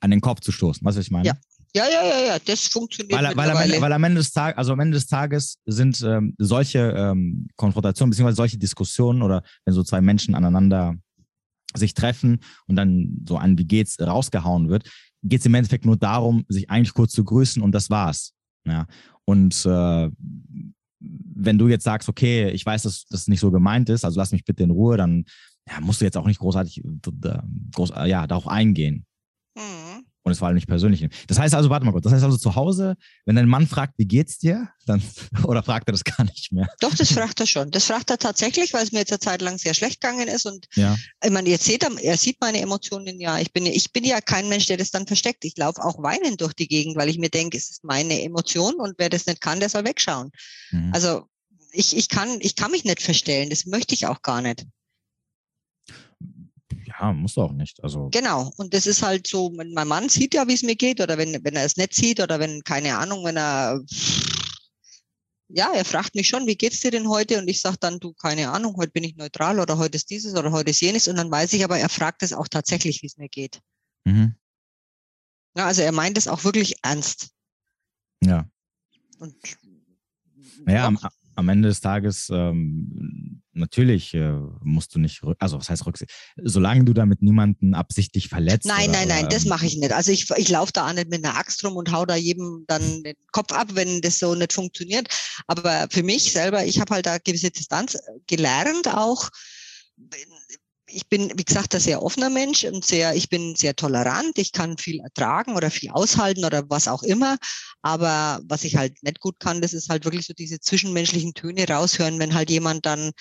an den Kopf zu stoßen. Was ich meine? Ja, ja, ja, ja, ja, das funktioniert. Weil, weil, am, Ende, weil am, Ende des Tages, also am Ende des Tages sind ähm, solche ähm, Konfrontationen beziehungsweise solche Diskussionen oder wenn so zwei Menschen aneinander sich treffen und dann so an wie geht's rausgehauen wird, geht es im Endeffekt nur darum, sich eigentlich kurz zu grüßen und das war's. Ja. Und äh, wenn du jetzt sagst, okay, ich weiß, dass das nicht so gemeint ist, also lass mich bitte in Ruhe, dann ja, musst du jetzt auch nicht großartig äh, groß, ja, darauf eingehen. Mhm und es vor allem nicht persönlich nehmen. Das heißt also, warte mal kurz, das heißt also zu Hause, wenn dein Mann fragt, wie geht's dir, dann, oder fragt er das gar nicht mehr? Doch, das fragt er schon. Das fragt er tatsächlich, weil es mir jetzt eine Zeit lang sehr schlecht gegangen ist und ja. ich meine, jetzt seht er, er sieht meine Emotionen ja. Ich bin, ich bin ja kein Mensch, der das dann versteckt. Ich laufe auch weinend durch die Gegend, weil ich mir denke, es ist meine Emotion und wer das nicht kann, der soll wegschauen. Mhm. Also ich, ich, kann, ich kann mich nicht verstellen, das möchte ich auch gar nicht. Ja, muss auch nicht. Also genau. Und das ist halt so, mein Mann sieht ja, wie es mir geht, oder wenn, wenn er es nicht sieht, oder wenn, keine Ahnung, wenn er ja, er fragt mich schon, wie geht's dir denn heute? Und ich sage dann, du, keine Ahnung, heute bin ich neutral oder heute ist dieses oder heute ist jenes. Und dann weiß ich aber, er fragt es auch tatsächlich, wie es mir geht. Mhm. Ja, also er meint es auch wirklich ernst. Ja. Und ja, am, am Ende des Tages ähm, natürlich äh, musst du nicht, also was heißt Rücksicht, solange du damit niemanden absichtlich verletzt. Nein, oder, nein, nein, das mache ich nicht. Also ich, ich laufe da auch nicht mit einer Axt rum und hau da jedem dann den Kopf ab, wenn das so nicht funktioniert. Aber für mich selber, ich habe halt da gewisse Distanz gelernt auch ich bin, wie gesagt, ein sehr offener Mensch und sehr, ich bin sehr tolerant. Ich kann viel ertragen oder viel aushalten oder was auch immer. Aber was ich halt nicht gut kann, das ist halt wirklich so diese zwischenmenschlichen Töne raushören, wenn halt jemand dann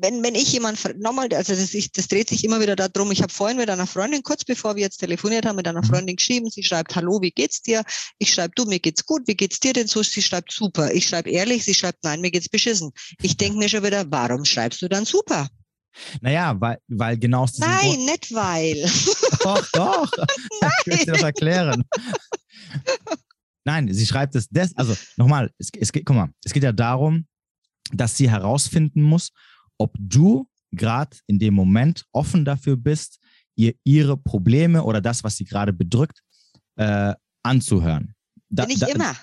wenn, wenn ich jemand, nochmal, also das, ich, das dreht sich immer wieder darum, ich habe vorhin mit einer Freundin, kurz bevor wir jetzt telefoniert haben, mit einer mhm. Freundin geschrieben, sie schreibt, hallo, wie geht's dir? Ich schreibe, du, mir geht's gut, wie geht's dir denn so? Sie schreibt, super. Ich schreibe ehrlich, sie schreibt, nein, mir geht's beschissen. Ich denke mir schon wieder, warum schreibst du dann super? Naja, weil, weil genau aus diesem Nein, Grund nicht weil. Doch, doch. Nein. Ich will dir das erklären. Nein, sie schreibt es, des, also nochmal, es, es geht, guck mal, es geht ja darum, dass sie herausfinden muss, ob du gerade in dem Moment offen dafür bist, ihr ihre Probleme oder das, was sie gerade bedrückt, äh, anzuhören. Da, bin ich da, immer.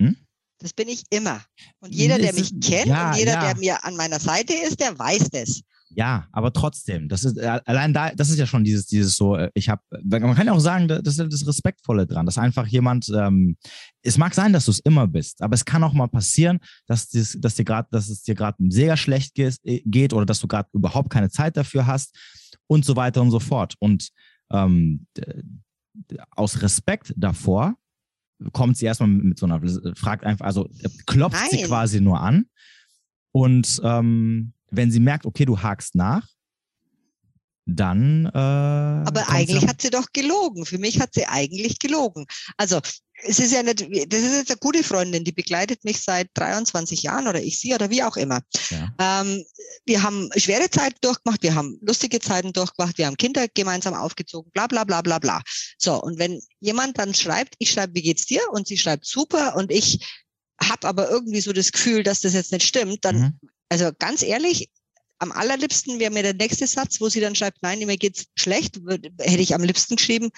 Hm? Das bin ich immer. Und jeder, der mich kennt ja, und jeder, ja. der mir an meiner Seite ist, der weiß das. Ja, aber trotzdem, das ist äh, allein da, das ist ja schon dieses, dieses so, äh, ich habe, man kann ja auch sagen, das ist das Respektvolle dran, dass einfach jemand, ähm, es mag sein, dass du es immer bist, aber es kann auch mal passieren, dass, dies, dass dir gerade, dass es dir gerade sehr schlecht äh, geht oder dass du gerade überhaupt keine Zeit dafür hast und so weiter und so fort. Und ähm, aus Respekt davor kommt sie erstmal mit so einer, fragt einfach, also klopft Nein. sie quasi nur an und ähm, wenn sie merkt, okay, du hakst nach, dann. Äh, Aber eigentlich hat sie doch gelogen. Für mich hat sie eigentlich gelogen. Also es ist ja nicht, das ist jetzt eine gute Freundin, die begleitet mich seit 23 Jahren oder ich sie oder wie auch immer. Ja. Ähm, wir haben schwere Zeiten durchgemacht, wir haben lustige Zeiten durchgemacht, wir haben Kinder gemeinsam aufgezogen, bla bla bla bla bla. So, und wenn jemand dann schreibt, ich schreibe, wie geht's dir? Und sie schreibt super und ich habe aber irgendwie so das Gefühl, dass das jetzt nicht stimmt, dann mhm. Also ganz ehrlich, am allerliebsten wäre mir der nächste Satz, wo sie dann schreibt, nein, mir geht's schlecht, hätte ich am liebsten geschrieben,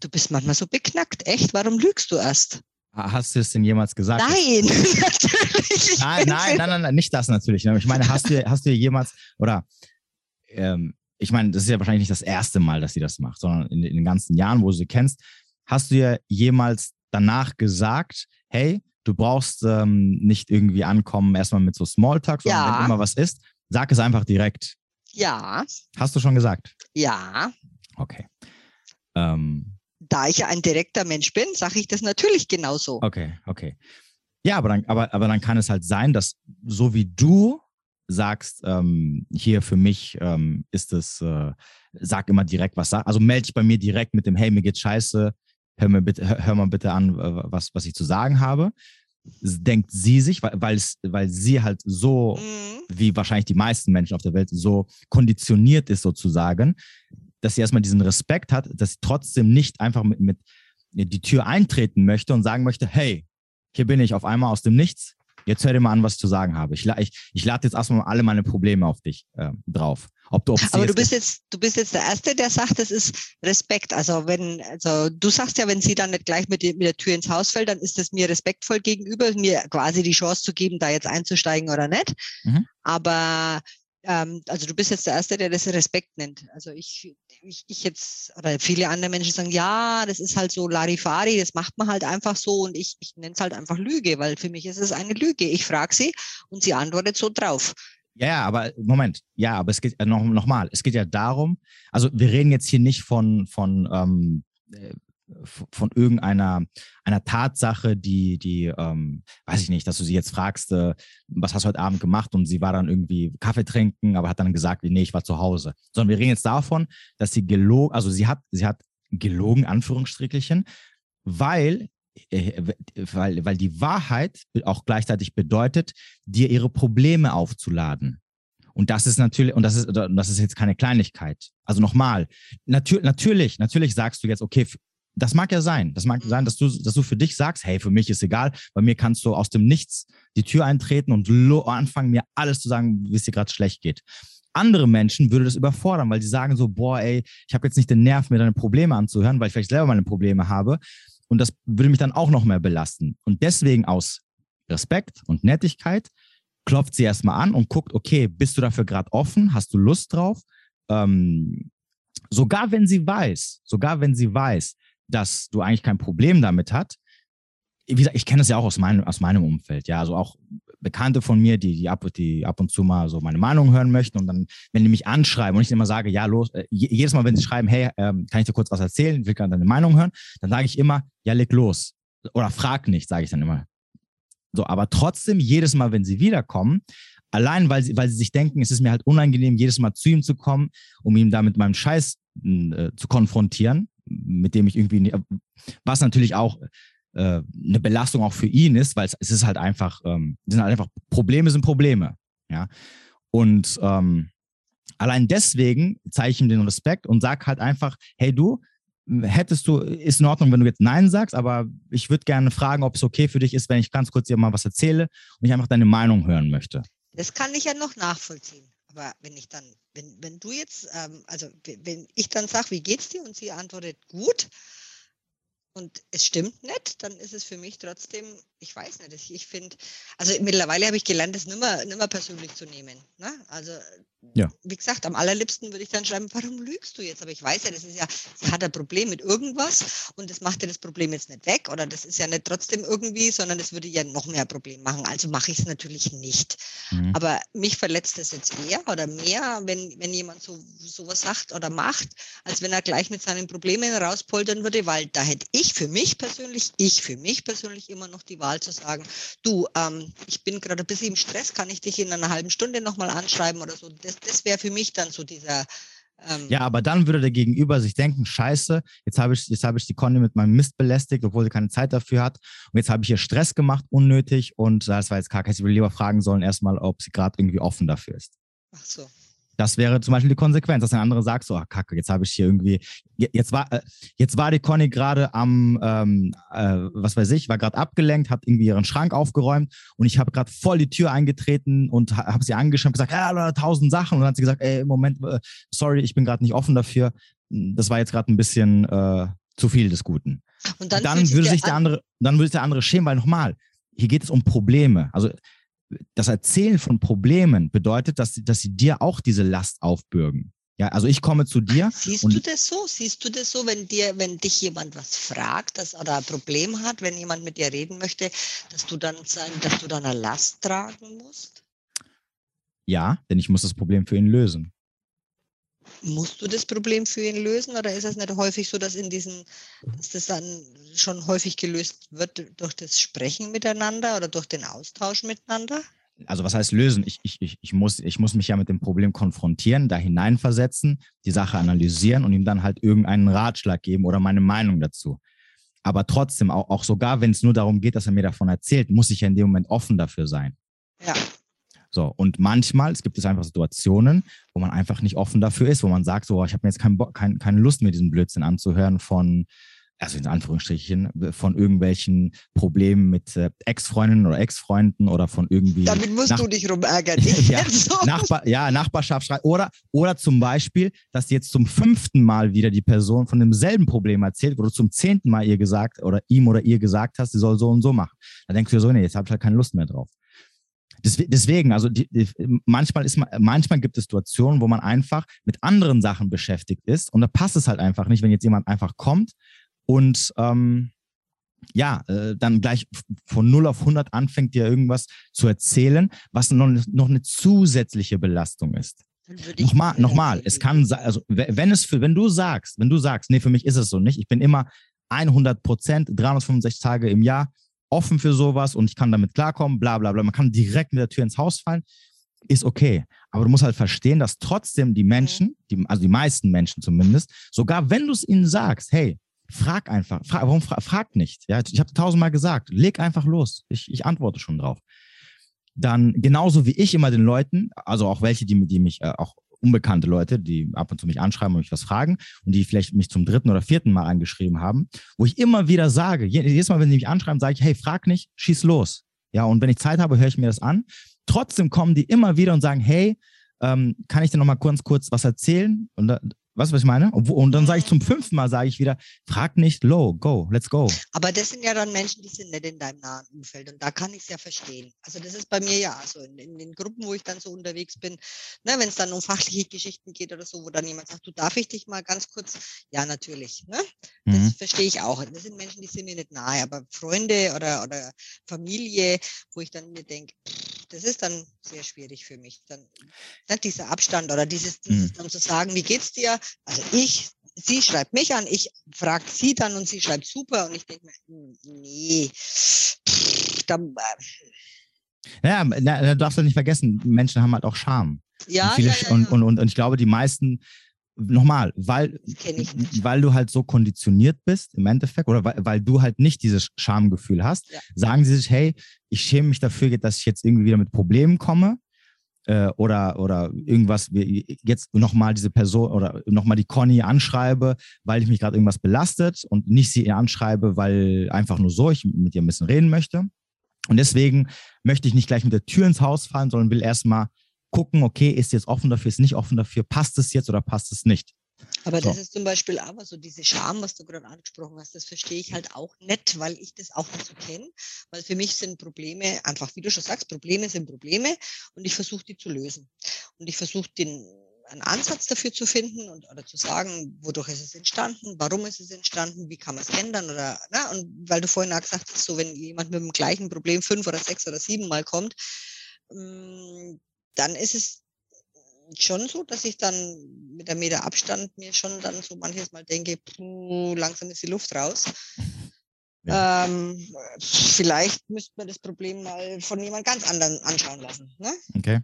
du bist manchmal so beknackt, echt, warum lügst du erst? Hast du es denn jemals gesagt? Nein, natürlich. Nein, nein, nein, nein, nein, nicht das natürlich. Ich meine, hast du, hast du jemals, oder ähm, ich meine, das ist ja wahrscheinlich nicht das erste Mal, dass sie das macht, sondern in, in den ganzen Jahren, wo du sie kennst, hast du ihr jemals danach gesagt, hey, du brauchst ähm, nicht irgendwie ankommen, erstmal mit so Smalltalk, sondern ja. wenn immer was ist, sag es einfach direkt. Ja. Hast du schon gesagt? Ja. Okay. Ähm, da ich ja ein direkter Mensch bin, sage ich das natürlich genauso. Okay, okay. Ja, aber dann, aber, aber dann kann es halt sein, dass so wie du sagst, ähm, hier für mich ähm, ist es, äh, sag immer direkt was, also melde dich bei mir direkt mit dem, hey, mir geht's scheiße, hör, mir bitte, hör, hör mal bitte an, was, was ich zu sagen habe. Denkt sie sich, weil, weil sie halt so, mhm. wie wahrscheinlich die meisten Menschen auf der Welt, so konditioniert ist sozusagen, dass sie erstmal diesen Respekt hat, dass sie trotzdem nicht einfach mit, mit die Tür eintreten möchte und sagen möchte, hey, hier bin ich auf einmal aus dem Nichts, jetzt hör dir mal an, was ich zu sagen habe. Ich, ich, ich lade jetzt erstmal alle meine Probleme auf dich äh, drauf. Ob du, Aber du bist jetzt, du bist jetzt der Erste, der sagt, das ist Respekt. Also wenn, also du sagst ja, wenn sie dann nicht gleich mit, mit der Tür ins Haus fällt, dann ist das mir respektvoll gegenüber, mir quasi die Chance zu geben, da jetzt einzusteigen oder nicht. Mhm. Aber ähm, also du bist jetzt der Erste, der das Respekt nennt. Also ich, ich, ich jetzt, oder viele andere Menschen sagen, ja, das ist halt so Larifari, das macht man halt einfach so und ich, ich nenne es halt einfach Lüge, weil für mich ist es eine Lüge. Ich frage sie und sie antwortet so drauf. Ja, aber Moment, ja, aber es geht äh, noch, es geht ja darum, also wir reden jetzt hier nicht von, von, ähm, äh, von irgendeiner einer Tatsache, die, die, ähm, weiß ich nicht, dass du sie jetzt fragst, äh, was hast du heute Abend gemacht und sie war dann irgendwie Kaffee trinken, aber hat dann gesagt, nee, ich war zu Hause. Sondern wir reden jetzt davon, dass sie gelogen, also sie hat, sie hat gelogen, Anführungsstrichelchen, weil äh, weil, weil die Wahrheit auch gleichzeitig bedeutet, dir ihre Probleme aufzuladen. Und das ist natürlich, und das ist, das ist jetzt keine Kleinigkeit. Also nochmal, natür, natürlich, natürlich sagst du jetzt, okay, das mag ja sein. Das mag mhm. sein, dass du, dass du für dich sagst, hey, für mich ist egal, bei mir kannst du aus dem Nichts die Tür eintreten und anfangen, mir alles zu sagen, wie es dir gerade schlecht geht. Andere Menschen würde das überfordern, weil sie sagen so, boah, ey, ich habe jetzt nicht den Nerv, mir deine Probleme anzuhören, weil ich vielleicht selber meine Probleme habe. Und das würde mich dann auch noch mehr belasten. Und deswegen aus Respekt und Nettigkeit klopft sie erstmal an und guckt, okay, bist du dafür gerade offen? Hast du Lust drauf? Ähm, sogar wenn sie weiß, sogar wenn sie weiß, dass du eigentlich kein Problem damit hast, wie gesagt, ich kenne das ja auch aus meinem, aus meinem Umfeld, ja, also auch Bekannte von mir, die, die, ab, die ab und zu mal so meine Meinung hören möchten und dann, wenn die mich anschreiben und ich immer sage, ja, los, äh, jedes Mal, wenn sie schreiben, hey, ähm, kann ich dir kurz was erzählen, will gerne deine Meinung hören, dann sage ich immer, ja, leg los. Oder frag nicht, sage ich dann immer. So, aber trotzdem, jedes Mal, wenn sie wiederkommen, allein weil sie, weil sie sich denken, es ist mir halt unangenehm, jedes Mal zu ihm zu kommen, um ihm da mit meinem Scheiß äh, zu konfrontieren, mit dem ich irgendwie, was natürlich auch äh, eine Belastung auch für ihn ist, weil es, es ist halt einfach, ähm, sind halt einfach, Probleme sind Probleme. Ja. Und ähm, allein deswegen zeige ich ihm den Respekt und sage halt einfach, hey du, hättest du, ist in Ordnung, wenn du jetzt Nein sagst, aber ich würde gerne fragen, ob es okay für dich ist, wenn ich ganz kurz dir mal was erzähle und ich einfach deine Meinung hören möchte. Das kann ich ja noch nachvollziehen. Aber wenn ich dann, wenn, wenn du jetzt, ähm, also wenn ich dann sage, wie geht's dir? Und sie antwortet gut, und es stimmt nicht, dann ist es für mich trotzdem, ich weiß nicht, ich finde, also mittlerweile habe ich gelernt, das nicht mehr, nicht mehr persönlich zu nehmen. Ne? Also, ja. wie gesagt, am allerliebsten würde ich dann schreiben, warum lügst du jetzt? Aber ich weiß ja, das ist ja, sie hat ein Problem mit irgendwas und das macht ja das Problem jetzt nicht weg oder das ist ja nicht trotzdem irgendwie, sondern das würde ja noch mehr Problem machen. Also mache ich es natürlich nicht. Mhm. Aber mich verletzt das jetzt eher oder mehr, wenn, wenn jemand so sowas sagt oder macht, als wenn er gleich mit seinen Problemen rauspoltern würde, weil da hätte ich ich für mich persönlich, ich für mich persönlich immer noch die Wahl zu sagen, du, ähm, ich bin gerade ein bisschen im Stress, kann ich dich in einer halben Stunde nochmal anschreiben oder so. Das, das wäre für mich dann so dieser, ähm ja, aber dann würde der Gegenüber sich denken, scheiße, jetzt habe ich, jetzt habe ich die Conny mit meinem Mist belästigt, obwohl sie keine Zeit dafür hat. Und jetzt habe ich ihr Stress gemacht, unnötig. Und das war jetzt kacke. Ich würde lieber fragen sollen erstmal, ob sie gerade irgendwie offen dafür ist. Ach so. Das wäre zum Beispiel die Konsequenz, dass ein anderer sagt, so, ach kacke, jetzt habe ich hier irgendwie, jetzt war, äh, jetzt war die Conny gerade am, ähm, äh, was weiß ich, war gerade abgelenkt, hat irgendwie ihren Schrank aufgeräumt und ich habe gerade voll die Tür eingetreten und habe sie angeschaut und gesagt, ja, tausend Sachen. Und dann hat sie gesagt, ey, Moment, äh, sorry, ich bin gerade nicht offen dafür. Das war jetzt gerade ein bisschen äh, zu viel des Guten. Und dann, dann würde sich der andere, dann würde sich der andere schämen, weil nochmal, hier geht es um Probleme. Also das Erzählen von Problemen bedeutet, dass, dass sie dir auch diese Last aufbürgen. Ja, also ich komme zu dir. Siehst du das so? Siehst du das so, wenn dir, wenn dich jemand was fragt, dass oder ein Problem hat, wenn jemand mit dir reden möchte, dass du dann sein, dass du dann eine Last tragen musst? Ja, denn ich muss das Problem für ihn lösen. Musst du das Problem für ihn lösen oder ist es nicht häufig so, dass in diesen, dass das dann schon häufig gelöst wird durch das Sprechen miteinander oder durch den Austausch miteinander? Also was heißt lösen? Ich, ich, ich, ich, muss, ich muss mich ja mit dem Problem konfrontieren, da hineinversetzen, die Sache analysieren und ihm dann halt irgendeinen Ratschlag geben oder meine Meinung dazu. Aber trotzdem, auch, auch sogar wenn es nur darum geht, dass er mir davon erzählt, muss ich ja in dem Moment offen dafür sein. Ja. So, und manchmal es gibt es einfach Situationen, wo man einfach nicht offen dafür ist, wo man sagt, so, ich habe mir jetzt kein kein, keine Lust mehr, diesen Blödsinn anzuhören von, also in Anführungsstrichen, von irgendwelchen Problemen mit äh, Ex-Freundinnen oder Ex-Freunden oder von irgendwie. Damit musst Nach du dich rumärgern. ja. Nachbar ja, Nachbarschaftsstreit. Oder, oder zum Beispiel, dass jetzt zum fünften Mal wieder die Person von demselben Problem erzählt, wo du zum zehnten Mal ihr gesagt oder ihm oder ihr gesagt hast, sie soll so und so machen. Da denkst du dir so, nee, jetzt habe ich halt keine Lust mehr drauf. Deswegen, also die, die, manchmal, ist man, manchmal gibt es Situationen, wo man einfach mit anderen Sachen beschäftigt ist und da passt es halt einfach nicht, wenn jetzt jemand einfach kommt und ähm, ja, äh, dann gleich von 0 auf 100 anfängt, dir irgendwas zu erzählen, was noch, noch eine zusätzliche Belastung ist. Nochmal, nochmal, es kann sein, also wenn es für, wenn du sagst, wenn du sagst, nee, für mich ist es so nicht, ich bin immer 100 Prozent, 365 Tage im Jahr offen für sowas und ich kann damit klarkommen, bla bla bla. Man kann direkt mit der Tür ins Haus fallen, ist okay. Aber du musst halt verstehen, dass trotzdem die Menschen, die, also die meisten Menschen zumindest, sogar wenn du es ihnen sagst, hey, frag einfach, frag, warum fra frag nicht? Ja, ich habe tausendmal gesagt, leg einfach los. Ich, ich antworte schon drauf. Dann genauso wie ich immer den Leuten, also auch welche, die, die mich äh, auch unbekannte Leute, die ab und zu mich anschreiben und mich was fragen und die vielleicht mich zum dritten oder vierten Mal angeschrieben haben, wo ich immer wieder sage, jedes Mal, wenn sie mich anschreiben, sage ich, hey, frag nicht, schieß los. Ja, und wenn ich Zeit habe, höre ich mir das an. Trotzdem kommen die immer wieder und sagen, hey, ähm, kann ich dir noch mal kurz, kurz was erzählen? Und da, Weißt du, was ich meine? Und dann sage ich zum fünften Mal, sage ich wieder, frag nicht low, go, let's go. Aber das sind ja dann Menschen, die sind nicht in deinem nahen Umfeld und da kann ich es ja verstehen. Also das ist bei mir ja so, in, in den Gruppen, wo ich dann so unterwegs bin, ne, wenn es dann um fachliche Geschichten geht oder so, wo dann jemand sagt, du darf ich dich mal ganz kurz? Ja, natürlich. Ne? Das mhm. verstehe ich auch. Das sind Menschen, die sind mir nicht nahe, aber Freunde oder, oder Familie, wo ich dann mir denke, das ist dann sehr schwierig für mich. Dann ne, dieser Abstand oder dieses, dieses mhm. dann zu sagen, wie geht's dir? Also ich, sie schreibt mich an, ich frage sie dann und sie schreibt super und ich denke mir, hm, nee, dann, äh, ja, du darfst ja nicht vergessen, Menschen haben halt auch Charme. Ja, und, viele, ja, ja, ja. Und, und, und, und ich glaube, die meisten nochmal, weil, weil du halt so konditioniert bist im Endeffekt oder weil, weil du halt nicht dieses Schamgefühl hast, ja. sagen sie sich, hey, ich schäme mich dafür, dass ich jetzt irgendwie wieder mit Problemen komme äh, oder, oder irgendwas, jetzt nochmal diese Person oder nochmal die Conny anschreibe, weil ich mich gerade irgendwas belastet und nicht sie anschreibe, weil einfach nur so ich mit ihr ein bisschen reden möchte. Und deswegen möchte ich nicht gleich mit der Tür ins Haus fallen, sondern will erstmal gucken, okay, ist jetzt offen dafür, ist nicht offen dafür, passt es jetzt oder passt es nicht? Aber so. das ist zum Beispiel aber so diese Scham, was du gerade angesprochen hast, das verstehe ich halt auch nicht, weil ich das auch nicht so kenne. Weil für mich sind Probleme einfach, wie du schon sagst, Probleme sind Probleme und ich versuche die zu lösen. Und ich versuche den einen Ansatz dafür zu finden und oder zu sagen, wodurch ist es entstanden, warum ist es entstanden, wie kann man es ändern oder na, und weil du vorhin auch gesagt hast, so wenn jemand mit dem gleichen Problem fünf oder sechs oder sieben Mal kommt, hm, dann ist es schon so, dass ich dann mit einem Meter Abstand mir schon dann so manches Mal denke, puh, langsam ist die Luft raus. Ja. Ähm, vielleicht müsste man das Problem mal von jemand ganz anderen anschauen lassen. Ne? Okay.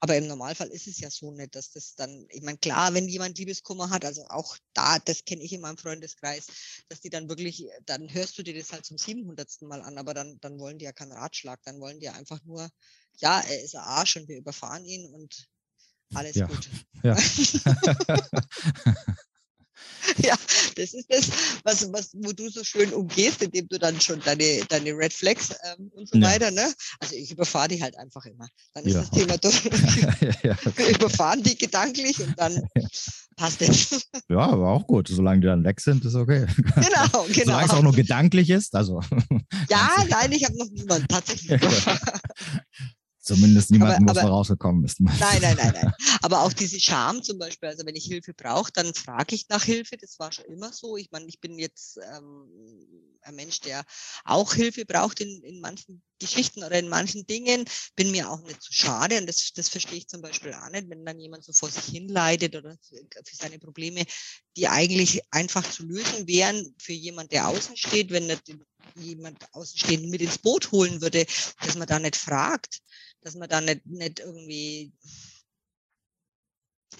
Aber im Normalfall ist es ja so nicht, dass das dann, ich meine, klar, wenn jemand Liebeskummer hat, also auch da, das kenne ich in meinem Freundeskreis, dass die dann wirklich, dann hörst du dir das halt zum 700. Mal an, aber dann, dann wollen die ja keinen Ratschlag, dann wollen die einfach nur, ja, er ist ein Arsch und wir überfahren ihn und alles ja. gut. Ja. ja, das ist das, was, was, wo du so schön umgehst, indem du dann schon deine, deine Red Flags ähm, und so ja. weiter, ne? Also ich überfahre die halt einfach immer. Dann ist ja. das Thema durch. ja, okay. Wir überfahren die gedanklich und dann passt es. Ja, aber auch gut. Solange die dann weg sind, ist okay. Genau, genau. Solange es auch nur gedanklich ist, also. Ja, nein, ich habe noch niemanden tatsächlich. Zumindest niemanden, wo es rausgekommen ist. Nein, nein, nein, nein. Aber auch diese Scham zum Beispiel, also wenn ich Hilfe brauche, dann frage ich nach Hilfe. Das war schon immer so. Ich meine, ich bin jetzt ähm, ein Mensch, der auch Hilfe braucht in, in manchen Geschichten oder in manchen Dingen. Bin mir auch nicht zu so schade und das, das verstehe ich zum Beispiel auch nicht, wenn dann jemand so vor sich hin leidet oder für seine Probleme, die eigentlich einfach zu lösen wären für jemand, der außen steht, wenn jemand außenstehend mit ins Boot holen würde, dass man da nicht fragt dass man da nicht, nicht irgendwie,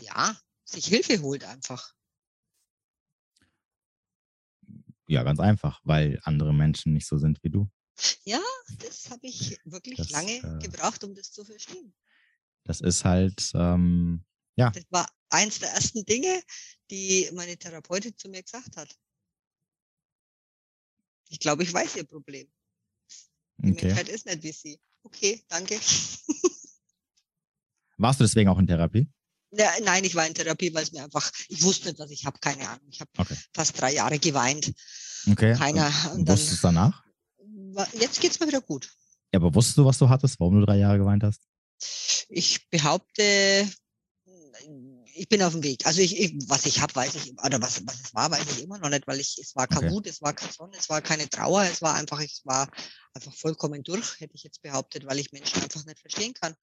ja, sich Hilfe holt einfach. Ja, ganz einfach, weil andere Menschen nicht so sind wie du. Ja, das habe ich wirklich das, lange äh, gebraucht, um das zu verstehen. Das ist halt, ähm, ja. Das war eins der ersten Dinge, die meine Therapeutin zu mir gesagt hat. Ich glaube, ich weiß ihr Problem. Die okay. Menschheit ist nicht wie sie. Okay, danke. Warst du deswegen auch in Therapie? Ja, nein, ich war in Therapie, weil es mir einfach, ich wusste nicht, was ich habe, keine Ahnung. Ich habe okay. fast drei Jahre geweint. Okay. Keiner. Und wusstest du danach? Jetzt geht es mir wieder gut. Ja, aber wusstest du, was du hattest, warum du drei Jahre geweint hast? Ich behaupte, ich bin auf dem Weg. Also ich, ich was ich habe, weiß ich, oder was, was es war, weiß ich immer noch nicht, weil ich, es war kein okay. Wut, es war kein Sonne, es war keine Trauer, es war einfach, ich war einfach vollkommen durch, hätte ich jetzt behauptet, weil ich Menschen einfach nicht verstehen kann.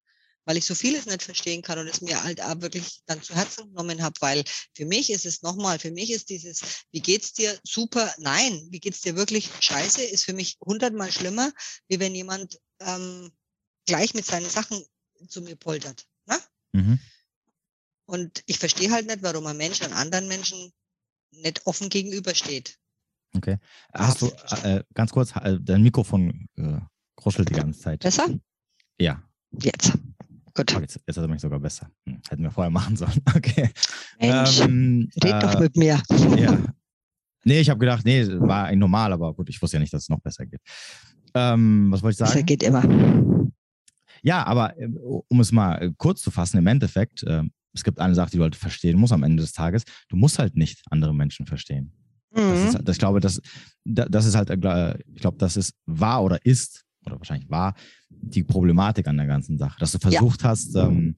Weil ich so vieles nicht verstehen kann und es mir halt auch wirklich dann zu Herzen genommen habe, weil für mich ist es nochmal, für mich ist dieses, wie geht's dir super, nein, wie geht's dir wirklich scheiße, ist für mich hundertmal schlimmer, wie wenn jemand ähm, gleich mit seinen Sachen zu mir poltert. Ne? Mhm. Und ich verstehe halt nicht, warum ein Mensch an anderen Menschen nicht offen gegenübersteht. Okay. Hast du, äh, ganz kurz, äh, dein Mikrofon äh, kruschelt die ganze Zeit. Besser? Ja. Jetzt. Gut. Oh, jetzt, jetzt ist er mich sogar besser. Hm, hätten wir vorher machen sollen. Okay. Mensch, ähm, red äh, doch mit mir. Ja. Nee, ich habe gedacht, nee, war ein normal, aber gut, ich wusste ja nicht, dass es noch besser geht. Ähm, was wollte ich sagen? Besser geht immer. Ja, aber äh, um es mal äh, kurz zu fassen, im Endeffekt, äh, es gibt eine Sache, die du halt verstehen musst am Ende des Tages. Du musst halt nicht andere Menschen verstehen. Mhm. Das ist, mhm. das, ich glaube, das, das ist halt, ich glaube, das ist wahr oder ist, oder wahrscheinlich wahr, die Problematik an der ganzen Sache. Dass du versucht ja. hast, ähm,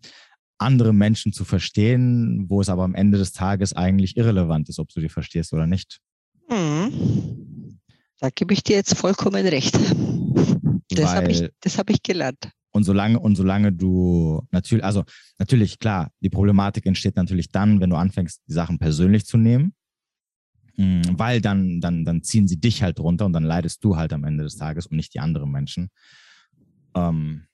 andere Menschen zu verstehen, wo es aber am Ende des Tages eigentlich irrelevant ist, ob du die verstehst oder nicht. Mhm. Da gebe ich dir jetzt vollkommen recht. Das habe ich, hab ich gelernt. Und solange, und solange du natürlich, also natürlich, klar, die Problematik entsteht natürlich dann, wenn du anfängst, die Sachen persönlich zu nehmen. Mm, weil dann, dann, dann ziehen sie dich halt runter und dann leidest du halt am Ende des Tages und nicht die anderen Menschen. Ähm,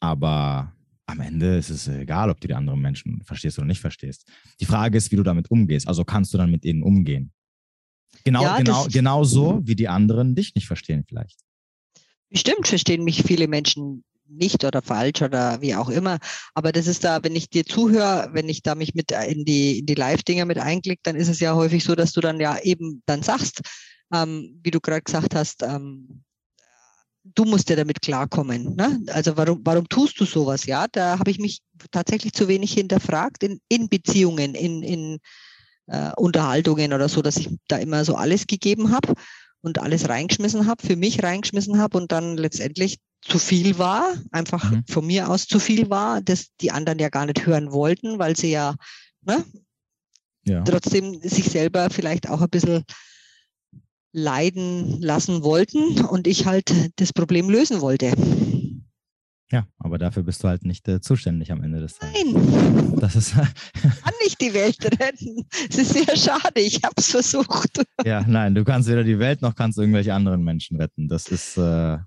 aber am Ende ist es egal, ob du die anderen Menschen verstehst oder nicht verstehst. Die Frage ist, wie du damit umgehst. Also kannst du dann mit ihnen umgehen. Genau, ja, genau, genau so, wie die anderen dich nicht verstehen vielleicht. Bestimmt verstehen mich viele Menschen nicht oder falsch oder wie auch immer. Aber das ist da, wenn ich dir zuhöre, wenn ich da mich mit in die, in die Live-Dinger mit einklicke, dann ist es ja häufig so, dass du dann ja eben dann sagst, ähm, wie du gerade gesagt hast, ähm, du musst ja damit klarkommen. Ne? Also warum, warum tust du sowas? Ja, da habe ich mich tatsächlich zu wenig hinterfragt in, in Beziehungen, in, in äh, Unterhaltungen oder so, dass ich da immer so alles gegeben habe und alles reingeschmissen habe, für mich reingeschmissen habe und dann letztendlich zu viel war, einfach mhm. von mir aus zu viel war, das die anderen ja gar nicht hören wollten, weil sie ja, ne, ja. trotzdem sich selber vielleicht auch ein bisschen leiden lassen wollten und ich halt das Problem lösen wollte. Ja, aber dafür bist du halt nicht äh, zuständig am Ende des Tages. Nein. Das ist kann nicht die Welt retten. Es ist sehr schade. Ich habe es versucht. Ja, nein, du kannst weder die Welt noch kannst irgendwelche anderen Menschen retten. Das ist äh,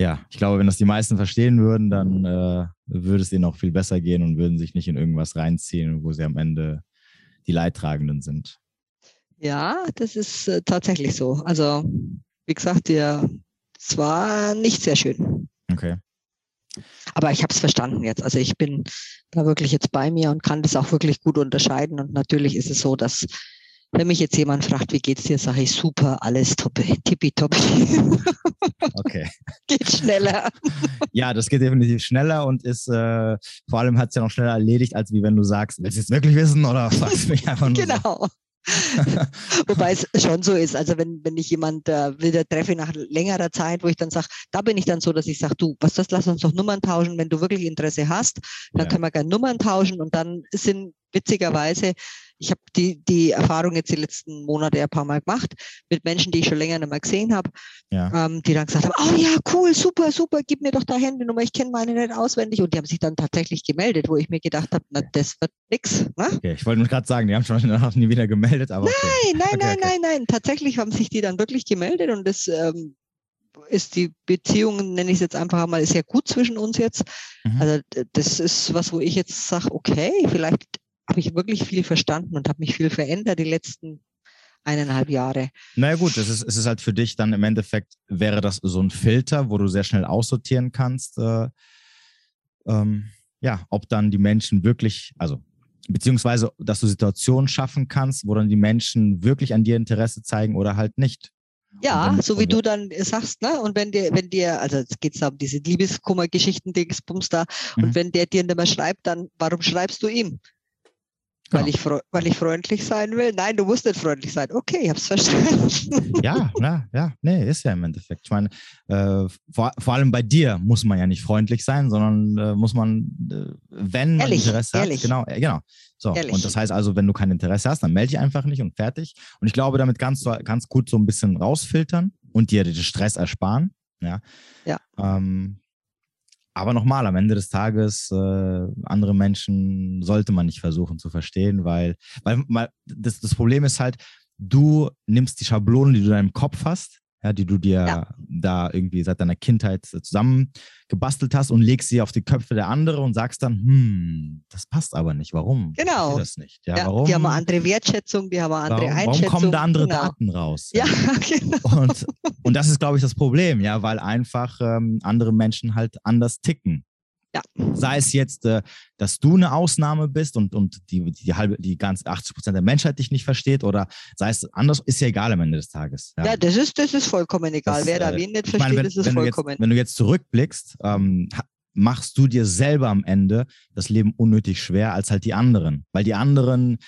ja, ich glaube, wenn das die meisten verstehen würden, dann äh, würde es ihnen auch viel besser gehen und würden sich nicht in irgendwas reinziehen, wo sie am Ende die Leidtragenden sind. Ja, das ist äh, tatsächlich so. Also, wie gesagt, ja, es war nicht sehr schön. Okay. Aber ich habe es verstanden jetzt. Also ich bin da wirklich jetzt bei mir und kann das auch wirklich gut unterscheiden. Und natürlich ist es so, dass wenn mich jetzt jemand fragt, wie geht's dir, sage ich super, alles toppe, tippitoppi. Okay. geht schneller. Ja, das geht definitiv schneller und ist äh, vor allem hat es ja noch schneller erledigt, als wie wenn du sagst, willst du jetzt wirklich wissen oder fragst du mich einfach nur? Genau. So. Wobei es schon so ist, also wenn, wenn ich jemand äh, wieder treffe nach längerer Zeit, wo ich dann sage, da bin ich dann so, dass ich sage, du, was das, lass uns doch Nummern tauschen, wenn du wirklich Interesse hast, dann ja. können wir gerne Nummern tauschen und dann sind witzigerweise ich habe die, die Erfahrung jetzt die letzten Monate ein paar Mal gemacht mit Menschen, die ich schon länger nicht mehr gesehen habe, ja. ähm, die dann gesagt haben, oh ja, cool, super, super, gib mir doch da Handynummer, ich kenne meine nicht auswendig. Und die haben sich dann tatsächlich gemeldet, wo ich mir gedacht habe, na, das wird nix. Ne? Okay, ich wollte nur gerade sagen, die haben schon danach nie wieder gemeldet, aber. Nein, okay. nein, okay, nein, okay. nein, nein. Tatsächlich haben sich die dann wirklich gemeldet und das ähm, ist die Beziehung, nenne ich es jetzt einfach mal, sehr gut zwischen uns jetzt. Mhm. Also das ist was, wo ich jetzt sage, okay, vielleicht habe ich wirklich viel verstanden und habe mich viel verändert die letzten eineinhalb Jahre. Naja gut, es ist, es ist halt für dich dann im Endeffekt, wäre das so ein Filter, wo du sehr schnell aussortieren kannst, äh, ähm, ja, ob dann die Menschen wirklich, also beziehungsweise, dass du Situationen schaffen kannst, wo dann die Menschen wirklich an dir Interesse zeigen oder halt nicht. Ja, so wie du dann sagst, ne? Und wenn dir, wenn dir, also jetzt geht es um diese Liebeskummer-Geschichten, Dingsbums da, mhm. und wenn der dir nicht mehr schreibt, dann warum schreibst du ihm? Weil, ich, weil ich freundlich sein will? Nein, du musst nicht freundlich sein. Okay, ich hab's verstanden. Ja, na, ja, nee, ist ja im Endeffekt. Ich meine, äh, vor, vor allem bei dir muss man ja nicht freundlich sein, sondern äh, muss man, äh, wenn man ehrlich, Interesse ehrlich. hat, genau, äh, genau. So, ehrlich. und das heißt also, wenn du kein Interesse hast, dann melde dich einfach nicht und fertig. Und ich glaube, damit kannst du ganz gut so ein bisschen rausfiltern und dir den Stress ersparen. Ja. ja. Ähm, aber nochmal, am Ende des Tages, äh, andere Menschen sollte man nicht versuchen zu verstehen, weil, weil, weil das, das Problem ist halt, du nimmst die Schablonen, die du in deinem Kopf hast, ja, die du dir ja. da irgendwie seit deiner Kindheit zusammen gebastelt hast und legst sie auf die Köpfe der anderen und sagst dann, hm, das passt aber nicht. Warum? Genau. Das nicht. Ja, ja, warum? Die haben eine andere Wertschätzung, die haben eine andere warum, Einschätzung. Warum kommen da andere genau. Daten raus? Ja, genau. Und, und das ist, glaube ich, das Problem, ja, weil einfach ähm, andere Menschen halt anders ticken. Ja. Sei es jetzt, äh, dass du eine Ausnahme bist und, und die, die halbe, die ganz 80 Prozent der Menschheit dich nicht versteht oder sei es anders, ist ja egal am Ende des Tages. Ja, ja das, ist, das ist vollkommen egal. Das, Wer da äh, wen nicht versteht, meine, wenn, ist es vollkommen. Jetzt, wenn du jetzt zurückblickst, ähm, machst du dir selber am Ende das Leben unnötig schwer als halt die anderen. Weil die anderen,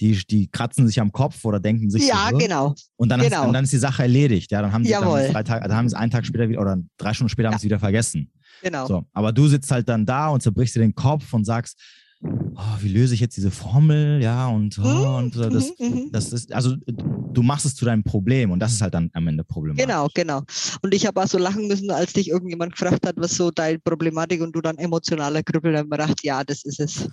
die, die kratzen sich am Kopf oder denken sich. Ja, so, genau. Und dann, genau. Hast, und dann ist die Sache erledigt. Ja, dann haben sie, dann drei Tage, dann haben sie einen Tag später wieder oder drei Stunden später ja. haben sie wieder vergessen. Genau. So, aber du sitzt halt dann da und zerbrichst dir den Kopf und sagst, oh, wie löse ich jetzt diese Formel, ja, und, oh, mhm, und das, mhm, mhm. das ist, also du machst es zu deinem Problem und das ist halt dann am Ende problematisch. Genau, genau. Und ich habe auch so lachen müssen, als dich irgendjemand gefragt hat, was so deine Problematik und du dann emotionaler Grüppel dann gedacht, ja, das ist es.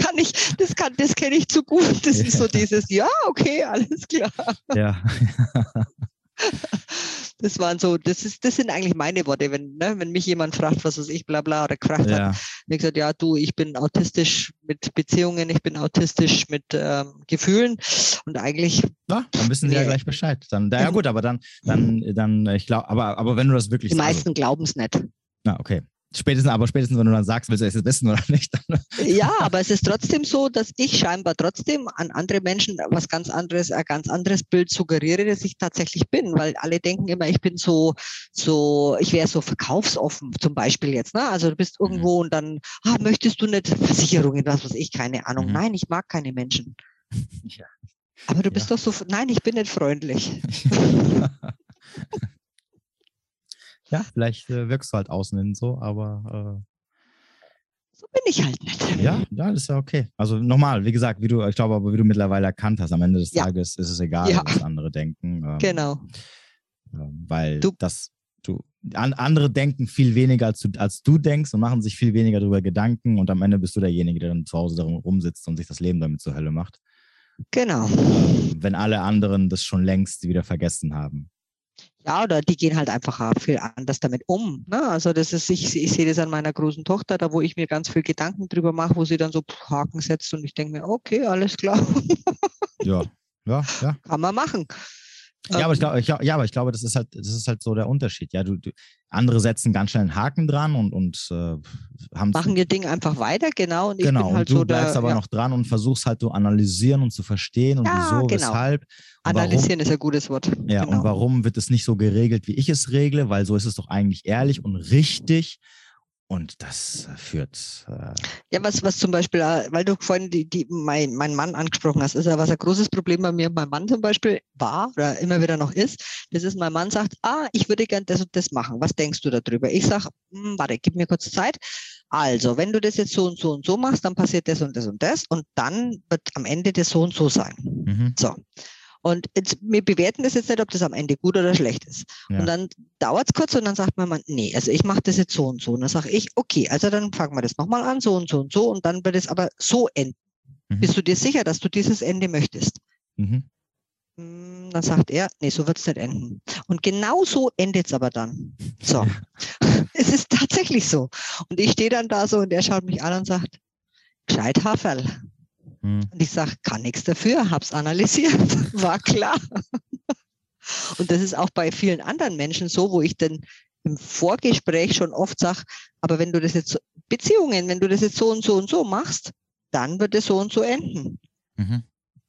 kann ich, das kann, das kenne ich zu gut. Das ja. ist so dieses, ja, okay, alles klar. Ja. Das waren so, das ist, das sind eigentlich meine Worte, wenn, ne, wenn mich jemand fragt, was weiß ich, bla bla, oder gefragt ja. hat, ich gesagt, ja, du, ich bin autistisch mit Beziehungen, ich bin autistisch mit ähm, Gefühlen und eigentlich. Ja, dann wissen sie nee. ja gleich Bescheid. Dann, ja gut, aber dann, dann, dann, ich glaube, aber, aber wenn du das wirklich Die meisten also, glauben es nicht. Na, okay. Spätestens, aber spätestens, wenn du dann sagst, willst du es wissen oder nicht. ja, aber es ist trotzdem so, dass ich scheinbar trotzdem an andere Menschen was ganz anderes, ein ganz anderes Bild suggeriere, dass ich tatsächlich bin, weil alle denken immer, ich bin so, so, ich wäre so verkaufsoffen, zum Beispiel jetzt. Ne? Also du bist mhm. irgendwo und dann, ah, möchtest du nicht Versicherungen, was weiß ich, keine Ahnung. Mhm. Nein, ich mag keine Menschen. Ja. Aber du bist ja. doch so, nein, ich bin nicht freundlich. Ja, vielleicht äh, wirkst du halt außen hin so, aber. Äh, so bin ich halt nicht. Ja, ja, das ist ja okay. Also nochmal, wie gesagt, wie du, ich glaube aber, wie du mittlerweile erkannt hast, am Ende des ja. Tages ist es egal, ja. was andere denken. Ähm, genau. Äh, weil du, das, du, an, andere denken viel weniger als du, als du denkst und machen sich viel weniger darüber Gedanken und am Ende bist du derjenige, der dann zu Hause darum rumsitzt und sich das Leben damit zur Hölle macht. Genau. Ähm, wenn alle anderen das schon längst wieder vergessen haben. Ja, oder die gehen halt einfach viel anders damit um. Ne? Also das ist, ich, ich sehe das an meiner großen Tochter, da wo ich mir ganz viel Gedanken drüber mache, wo sie dann so Haken setzt und ich denke mir, okay, alles klar. Ja, ja, ja. Kann man machen. Ja, aber ich glaube, ja, aber ich glaube, das ist halt, das ist halt so der Unterschied. Ja, du, du andere setzen ganz schnell einen Haken dran und, und äh, haben machen ihr Ding einfach weiter, genau. Und genau, halt und du so bleibst der, aber ja. noch dran und versuchst halt zu analysieren und zu verstehen und ja, wieso, genau. weshalb. Analysieren ist ein gutes Wort. Ja, genau. und warum wird es nicht so geregelt, wie ich es regle? Weil so ist es doch eigentlich ehrlich und richtig. Und das führt. Äh ja, was, was zum Beispiel, äh, weil du vorhin die, die, mein, mein Mann angesprochen hast, ist ja was ein großes Problem bei mir, mein Mann zum Beispiel war oder immer wieder noch ist, das ist, mein Mann sagt, ah, ich würde gern das und das machen. Was denkst du darüber? Ich sage, hm, warte, gib mir kurz Zeit. Also, wenn du das jetzt so und so und so machst, dann passiert das und das und das und dann wird am Ende das so und so sein. Mhm. So. Und jetzt, wir bewerten das jetzt nicht, ob das am Ende gut oder schlecht ist. Ja. Und dann dauert es kurz und dann sagt man, nee, also ich mache das jetzt so und so. Und dann sage ich, okay, also dann fangen wir das nochmal an, so und so und so. Und dann wird es aber so enden. Mhm. Bist du dir sicher, dass du dieses Ende möchtest? Mhm. Hm, dann sagt er, nee, so wird es nicht enden. Und genau so endet es aber dann. So. es ist tatsächlich so. Und ich stehe dann da so und er schaut mich an und sagt, gescheit Haferl. Mhm. Und ich sage, kann nichts dafür, habe es analysiert, war klar. Und das ist auch bei vielen anderen Menschen so, wo ich dann im Vorgespräch schon oft sage, aber wenn du das jetzt, Beziehungen, wenn du das jetzt so und so und so machst, dann wird es so und so enden. Mhm.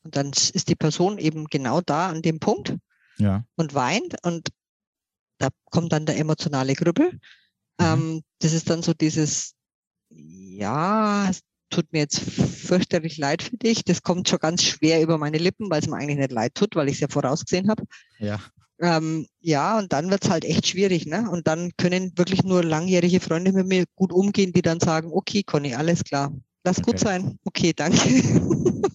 Und dann ist die Person eben genau da an dem Punkt ja. und weint und da kommt dann der emotionale Grüppel. Mhm. Ähm, das ist dann so dieses, ja, tut mir jetzt fürchterlich leid für dich. Das kommt schon ganz schwer über meine Lippen, weil es mir eigentlich nicht leid tut, weil ich es ja vorausgesehen habe. Ja. Ähm, ja, und dann wird es halt echt schwierig. Ne? Und dann können wirklich nur langjährige Freunde mit mir gut umgehen, die dann sagen, okay, Conny, alles klar. Lass okay. gut sein. Okay, danke.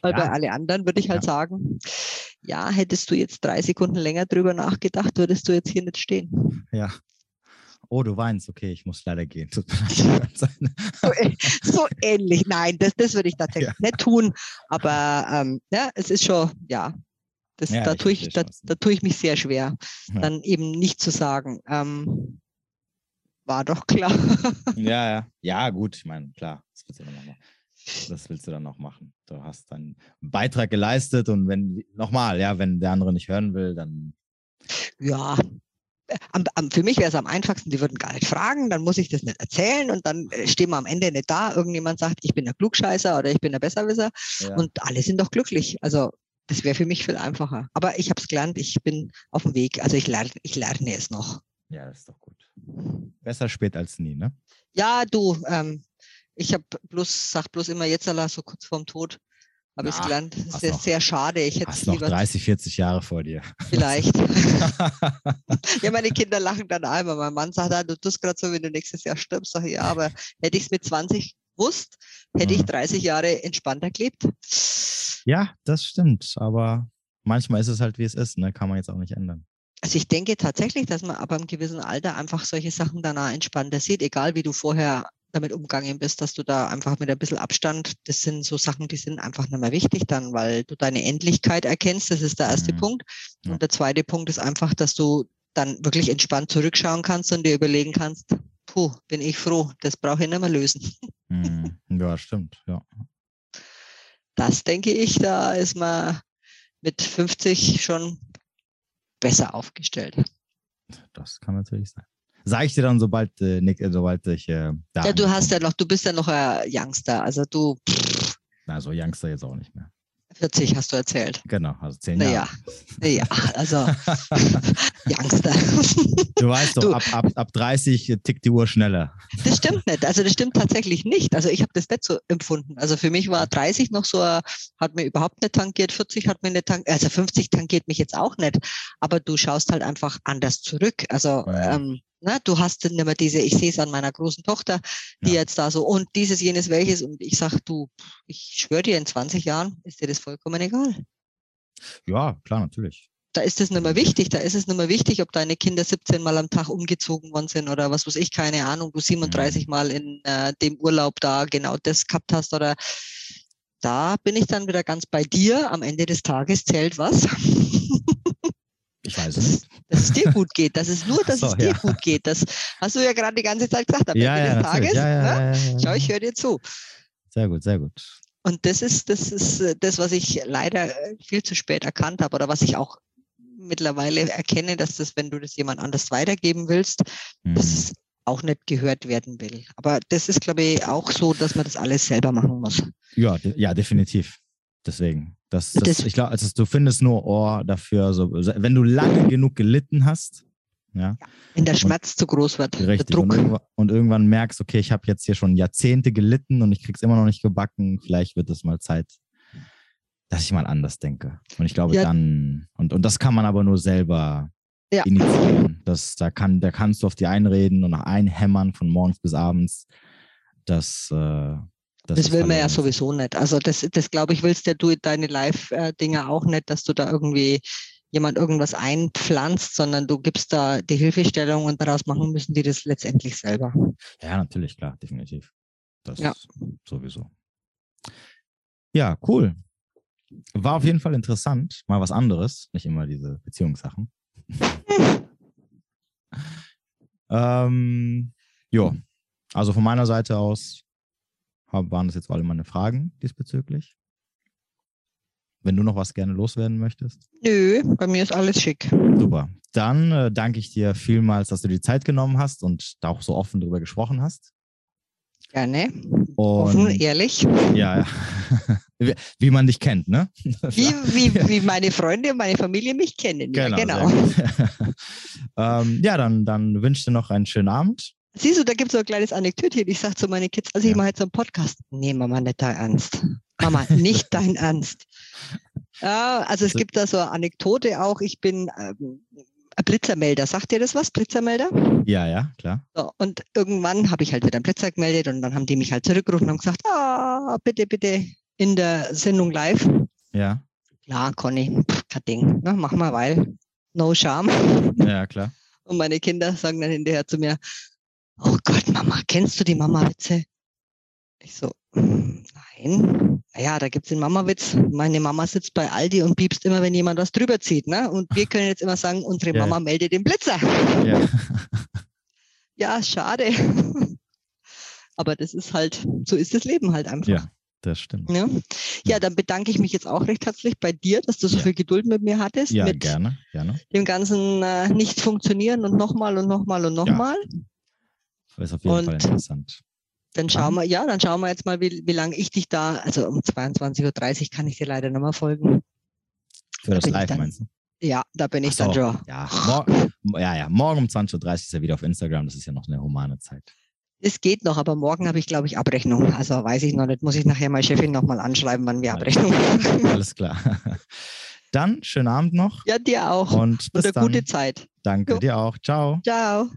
Weil ja. bei alle anderen würde ich halt ja. sagen, ja, hättest du jetzt drei Sekunden länger drüber nachgedacht, würdest du jetzt hier nicht stehen. Ja, oh, du weinst, okay, ich muss leider gehen. so, so, ähnlich. Nein, das, das würde ich tatsächlich ja. nicht tun. Aber ähm, ja, es ist schon, ja, das, ja, da, tue ich, da, da, tue ich mich sehr schwer, ja. dann eben nicht zu sagen. Ähm, war doch klar. ja, ja. Ja, gut, ich meine, klar, das willst, du dann noch, das willst du dann noch machen. Du hast deinen Beitrag geleistet und wenn, nochmal, ja, wenn der andere nicht hören will, dann. Ja, am, am, für mich wäre es am einfachsten, die würden gar nicht fragen, dann muss ich das nicht erzählen und dann äh, stehen wir am Ende nicht da. Irgendjemand sagt, ich bin der Klugscheißer oder ich bin der Besserwisser ja. und alle sind doch glücklich. Also das wäre für mich viel einfacher. Aber ich habe es gelernt, ich bin auf dem Weg. Also ich lerne, ich lerne es noch. Ja, das ist doch gut. Besser spät als nie, ne? Ja, du, ähm, ich habe bloß, sag bloß immer jetzt so kurz vorm Tod, habe ich gelernt. Das ist sehr, noch, sehr schade. Ich hätte hast noch 30, 40 Jahre vor dir. Vielleicht. ja, meine Kinder lachen dann einmal. Mein Mann sagt, ah, du tust gerade so, wenn du nächstes Jahr stirbst. Sag ich, ja, aber hätte ich es mit 20 gewusst, hätte mhm. ich 30 Jahre entspannter gelebt. Ja, das stimmt. Aber manchmal ist es halt, wie es ist. Ne? Kann man jetzt auch nicht ändern. Also ich denke tatsächlich, dass man aber im gewissen Alter einfach solche Sachen danach entspannter sieht, egal wie du vorher damit umgegangen bist, dass du da einfach mit ein bisschen Abstand, das sind so Sachen, die sind einfach nicht mehr wichtig dann, weil du deine Endlichkeit erkennst, das ist der erste mhm. Punkt. Und der zweite Punkt ist einfach, dass du dann wirklich entspannt zurückschauen kannst und dir überlegen kannst, puh, bin ich froh, das brauche ich nicht mehr lösen. Mhm. Ja, stimmt, ja. Das denke ich, da ist man mit 50 schon besser aufgestellt. Das kann natürlich sein. Sag ich dir dann, sobald, äh, Nick, äh, sobald ich äh, da Ja, du hast ja noch, du bist ja noch ein Youngster, also du. Na, so Youngster jetzt auch nicht mehr. 40 hast du erzählt. Genau, also zehn Jahre. Naja, ja, also Youngster. Du weißt doch, du, ab, ab, ab 30 tickt die Uhr schneller. Das stimmt nicht. Also das stimmt tatsächlich nicht. Also ich habe das nicht so empfunden. Also für mich war 30 noch so, hat mir überhaupt nicht tangiert, 40 hat mir nicht tangiert, also 50 tangiert mich jetzt auch nicht. Aber du schaust halt einfach anders zurück. Also ja. ähm, Ne? Du hast dann immer diese, ich sehe es an meiner großen Tochter, die ja. jetzt da so, und dieses, jenes, welches, und ich sage, du, ich schwöre dir, in 20 Jahren ist dir das vollkommen egal. Ja, klar, natürlich. Da ist es nicht mehr wichtig. Da ist es nicht mehr wichtig, ob deine Kinder 17 Mal am Tag umgezogen worden sind oder was weiß ich, keine Ahnung, du 37 mhm. Mal in äh, dem Urlaub da genau das gehabt hast oder da bin ich dann wieder ganz bei dir. Am Ende des Tages zählt was. Ich weiß es nicht. Dass es dir gut geht. Das ist nur, dass so, es dir ja. gut geht. Das hast du ja gerade die ganze Zeit gesagt. Am ja, Ende ja, des Tages. Ne? Schau, ich höre dir zu. Sehr gut, sehr gut. Und das ist, das ist äh, das, was ich leider äh, viel zu spät erkannt habe oder was ich auch mittlerweile erkenne, dass das, wenn du das jemand anders weitergeben willst, mhm. dass es auch nicht gehört werden will. Aber das ist, glaube ich, auch so, dass man das alles selber machen muss. Ja, ja, definitiv. Deswegen. Das, das, das ich glaube, also du findest nur Ohr dafür, so, wenn du lange genug gelitten hast, ja. Wenn der Schmerz und, zu groß wird, richtig, der Druck. Und irgendwann, und irgendwann merkst, okay, ich habe jetzt hier schon Jahrzehnte gelitten und ich krieg's immer noch nicht gebacken, vielleicht wird es mal Zeit, dass ich mal anders denke. Und ich glaube ja. dann, und, und das kann man aber nur selber ja. initiieren. Das, da, kann, da kannst du auf die einreden und nach einhämmern von morgens bis abends. Das, äh, das, das will man ja sowieso nicht. Also das, das glaube ich, willst ja du deine Live-Dinge auch nicht, dass du da irgendwie jemand irgendwas einpflanzt, sondern du gibst da die Hilfestellung und daraus machen müssen die das letztendlich selber. Ja, natürlich, klar, definitiv. Das ja. sowieso. Ja, cool. War auf jeden Fall interessant. Mal was anderes, nicht immer diese Beziehungssachen. ähm, jo, also von meiner Seite aus waren das jetzt alle meine Fragen diesbezüglich. Wenn du noch was gerne loswerden möchtest? Nö, bei mir ist alles schick. Super. Dann äh, danke ich dir vielmals, dass du die Zeit genommen hast und da auch so offen darüber gesprochen hast. Gerne. Und, offen, ehrlich. Ja, ja. wie man dich kennt, ne? Wie, wie, wie meine Freunde und meine Familie mich kennen. Genau. Ja, genau. ähm, ja dann, dann wünsche ich dir noch einen schönen Abend Siehst du, da gibt es so ein kleines Anekdötchen. Ich sage zu meinen Kids, also ja. ich mache jetzt so einen Podcast. Nee, Mama, nicht dein Ernst. Mama, nicht dein Ernst. Ja, also es gibt da so eine Anekdote auch. Ich bin ähm, ein Blitzermelder. Sagt dir das was, Blitzermelder? Ja, ja, klar. So, und irgendwann habe ich halt wieder einen Blitzer gemeldet und dann haben die mich halt zurückgerufen und haben gesagt, ah, bitte, bitte in der Sendung live. Ja. Klar, Conny, kein Ding. Ne, mach mal, weil no shame. Ja, klar. Und meine Kinder sagen dann hinterher zu mir, oh Gott, Mama, kennst du die Mama-Witze? Ich so, nein. Ja, da gibt es den Mama-Witz. Meine Mama sitzt bei Aldi und piepst immer, wenn jemand was drüber zieht. Ne? Und wir können jetzt immer sagen, unsere ja. Mama meldet den Blitzer. Ja. ja, schade. Aber das ist halt, so ist das Leben halt einfach. Ja, Das stimmt. Ja? ja, dann bedanke ich mich jetzt auch recht herzlich bei dir, dass du so ja. viel Geduld mit mir hattest. Ja, mit gerne, gerne. Dem ganzen äh, nicht funktionieren und nochmal und nochmal und nochmal. Ja. Das ist auf jeden und Fall interessant. Dann schauen wir, ja, dann schauen wir jetzt mal, wie, wie lange ich dich da, also um 22.30 Uhr kann ich dir leider nochmal folgen. Für das Live dann, meinst du? Ja, da bin ich so, dann schon. Ja, morgen, ja, ja, morgen um 20.30 Uhr ist er wieder auf Instagram. Das ist ja noch eine humane Zeit. Es geht noch, aber morgen habe ich, glaube ich, Abrechnung. Also weiß ich noch nicht. Muss ich nachher meine Chefin nochmal anschreiben, wann wir Abrechnung machen. Alles klar. Dann schönen Abend noch. Ja, dir auch. Und bis Und eine dann. gute Zeit. Danke jo. dir auch. Ciao. Ciao.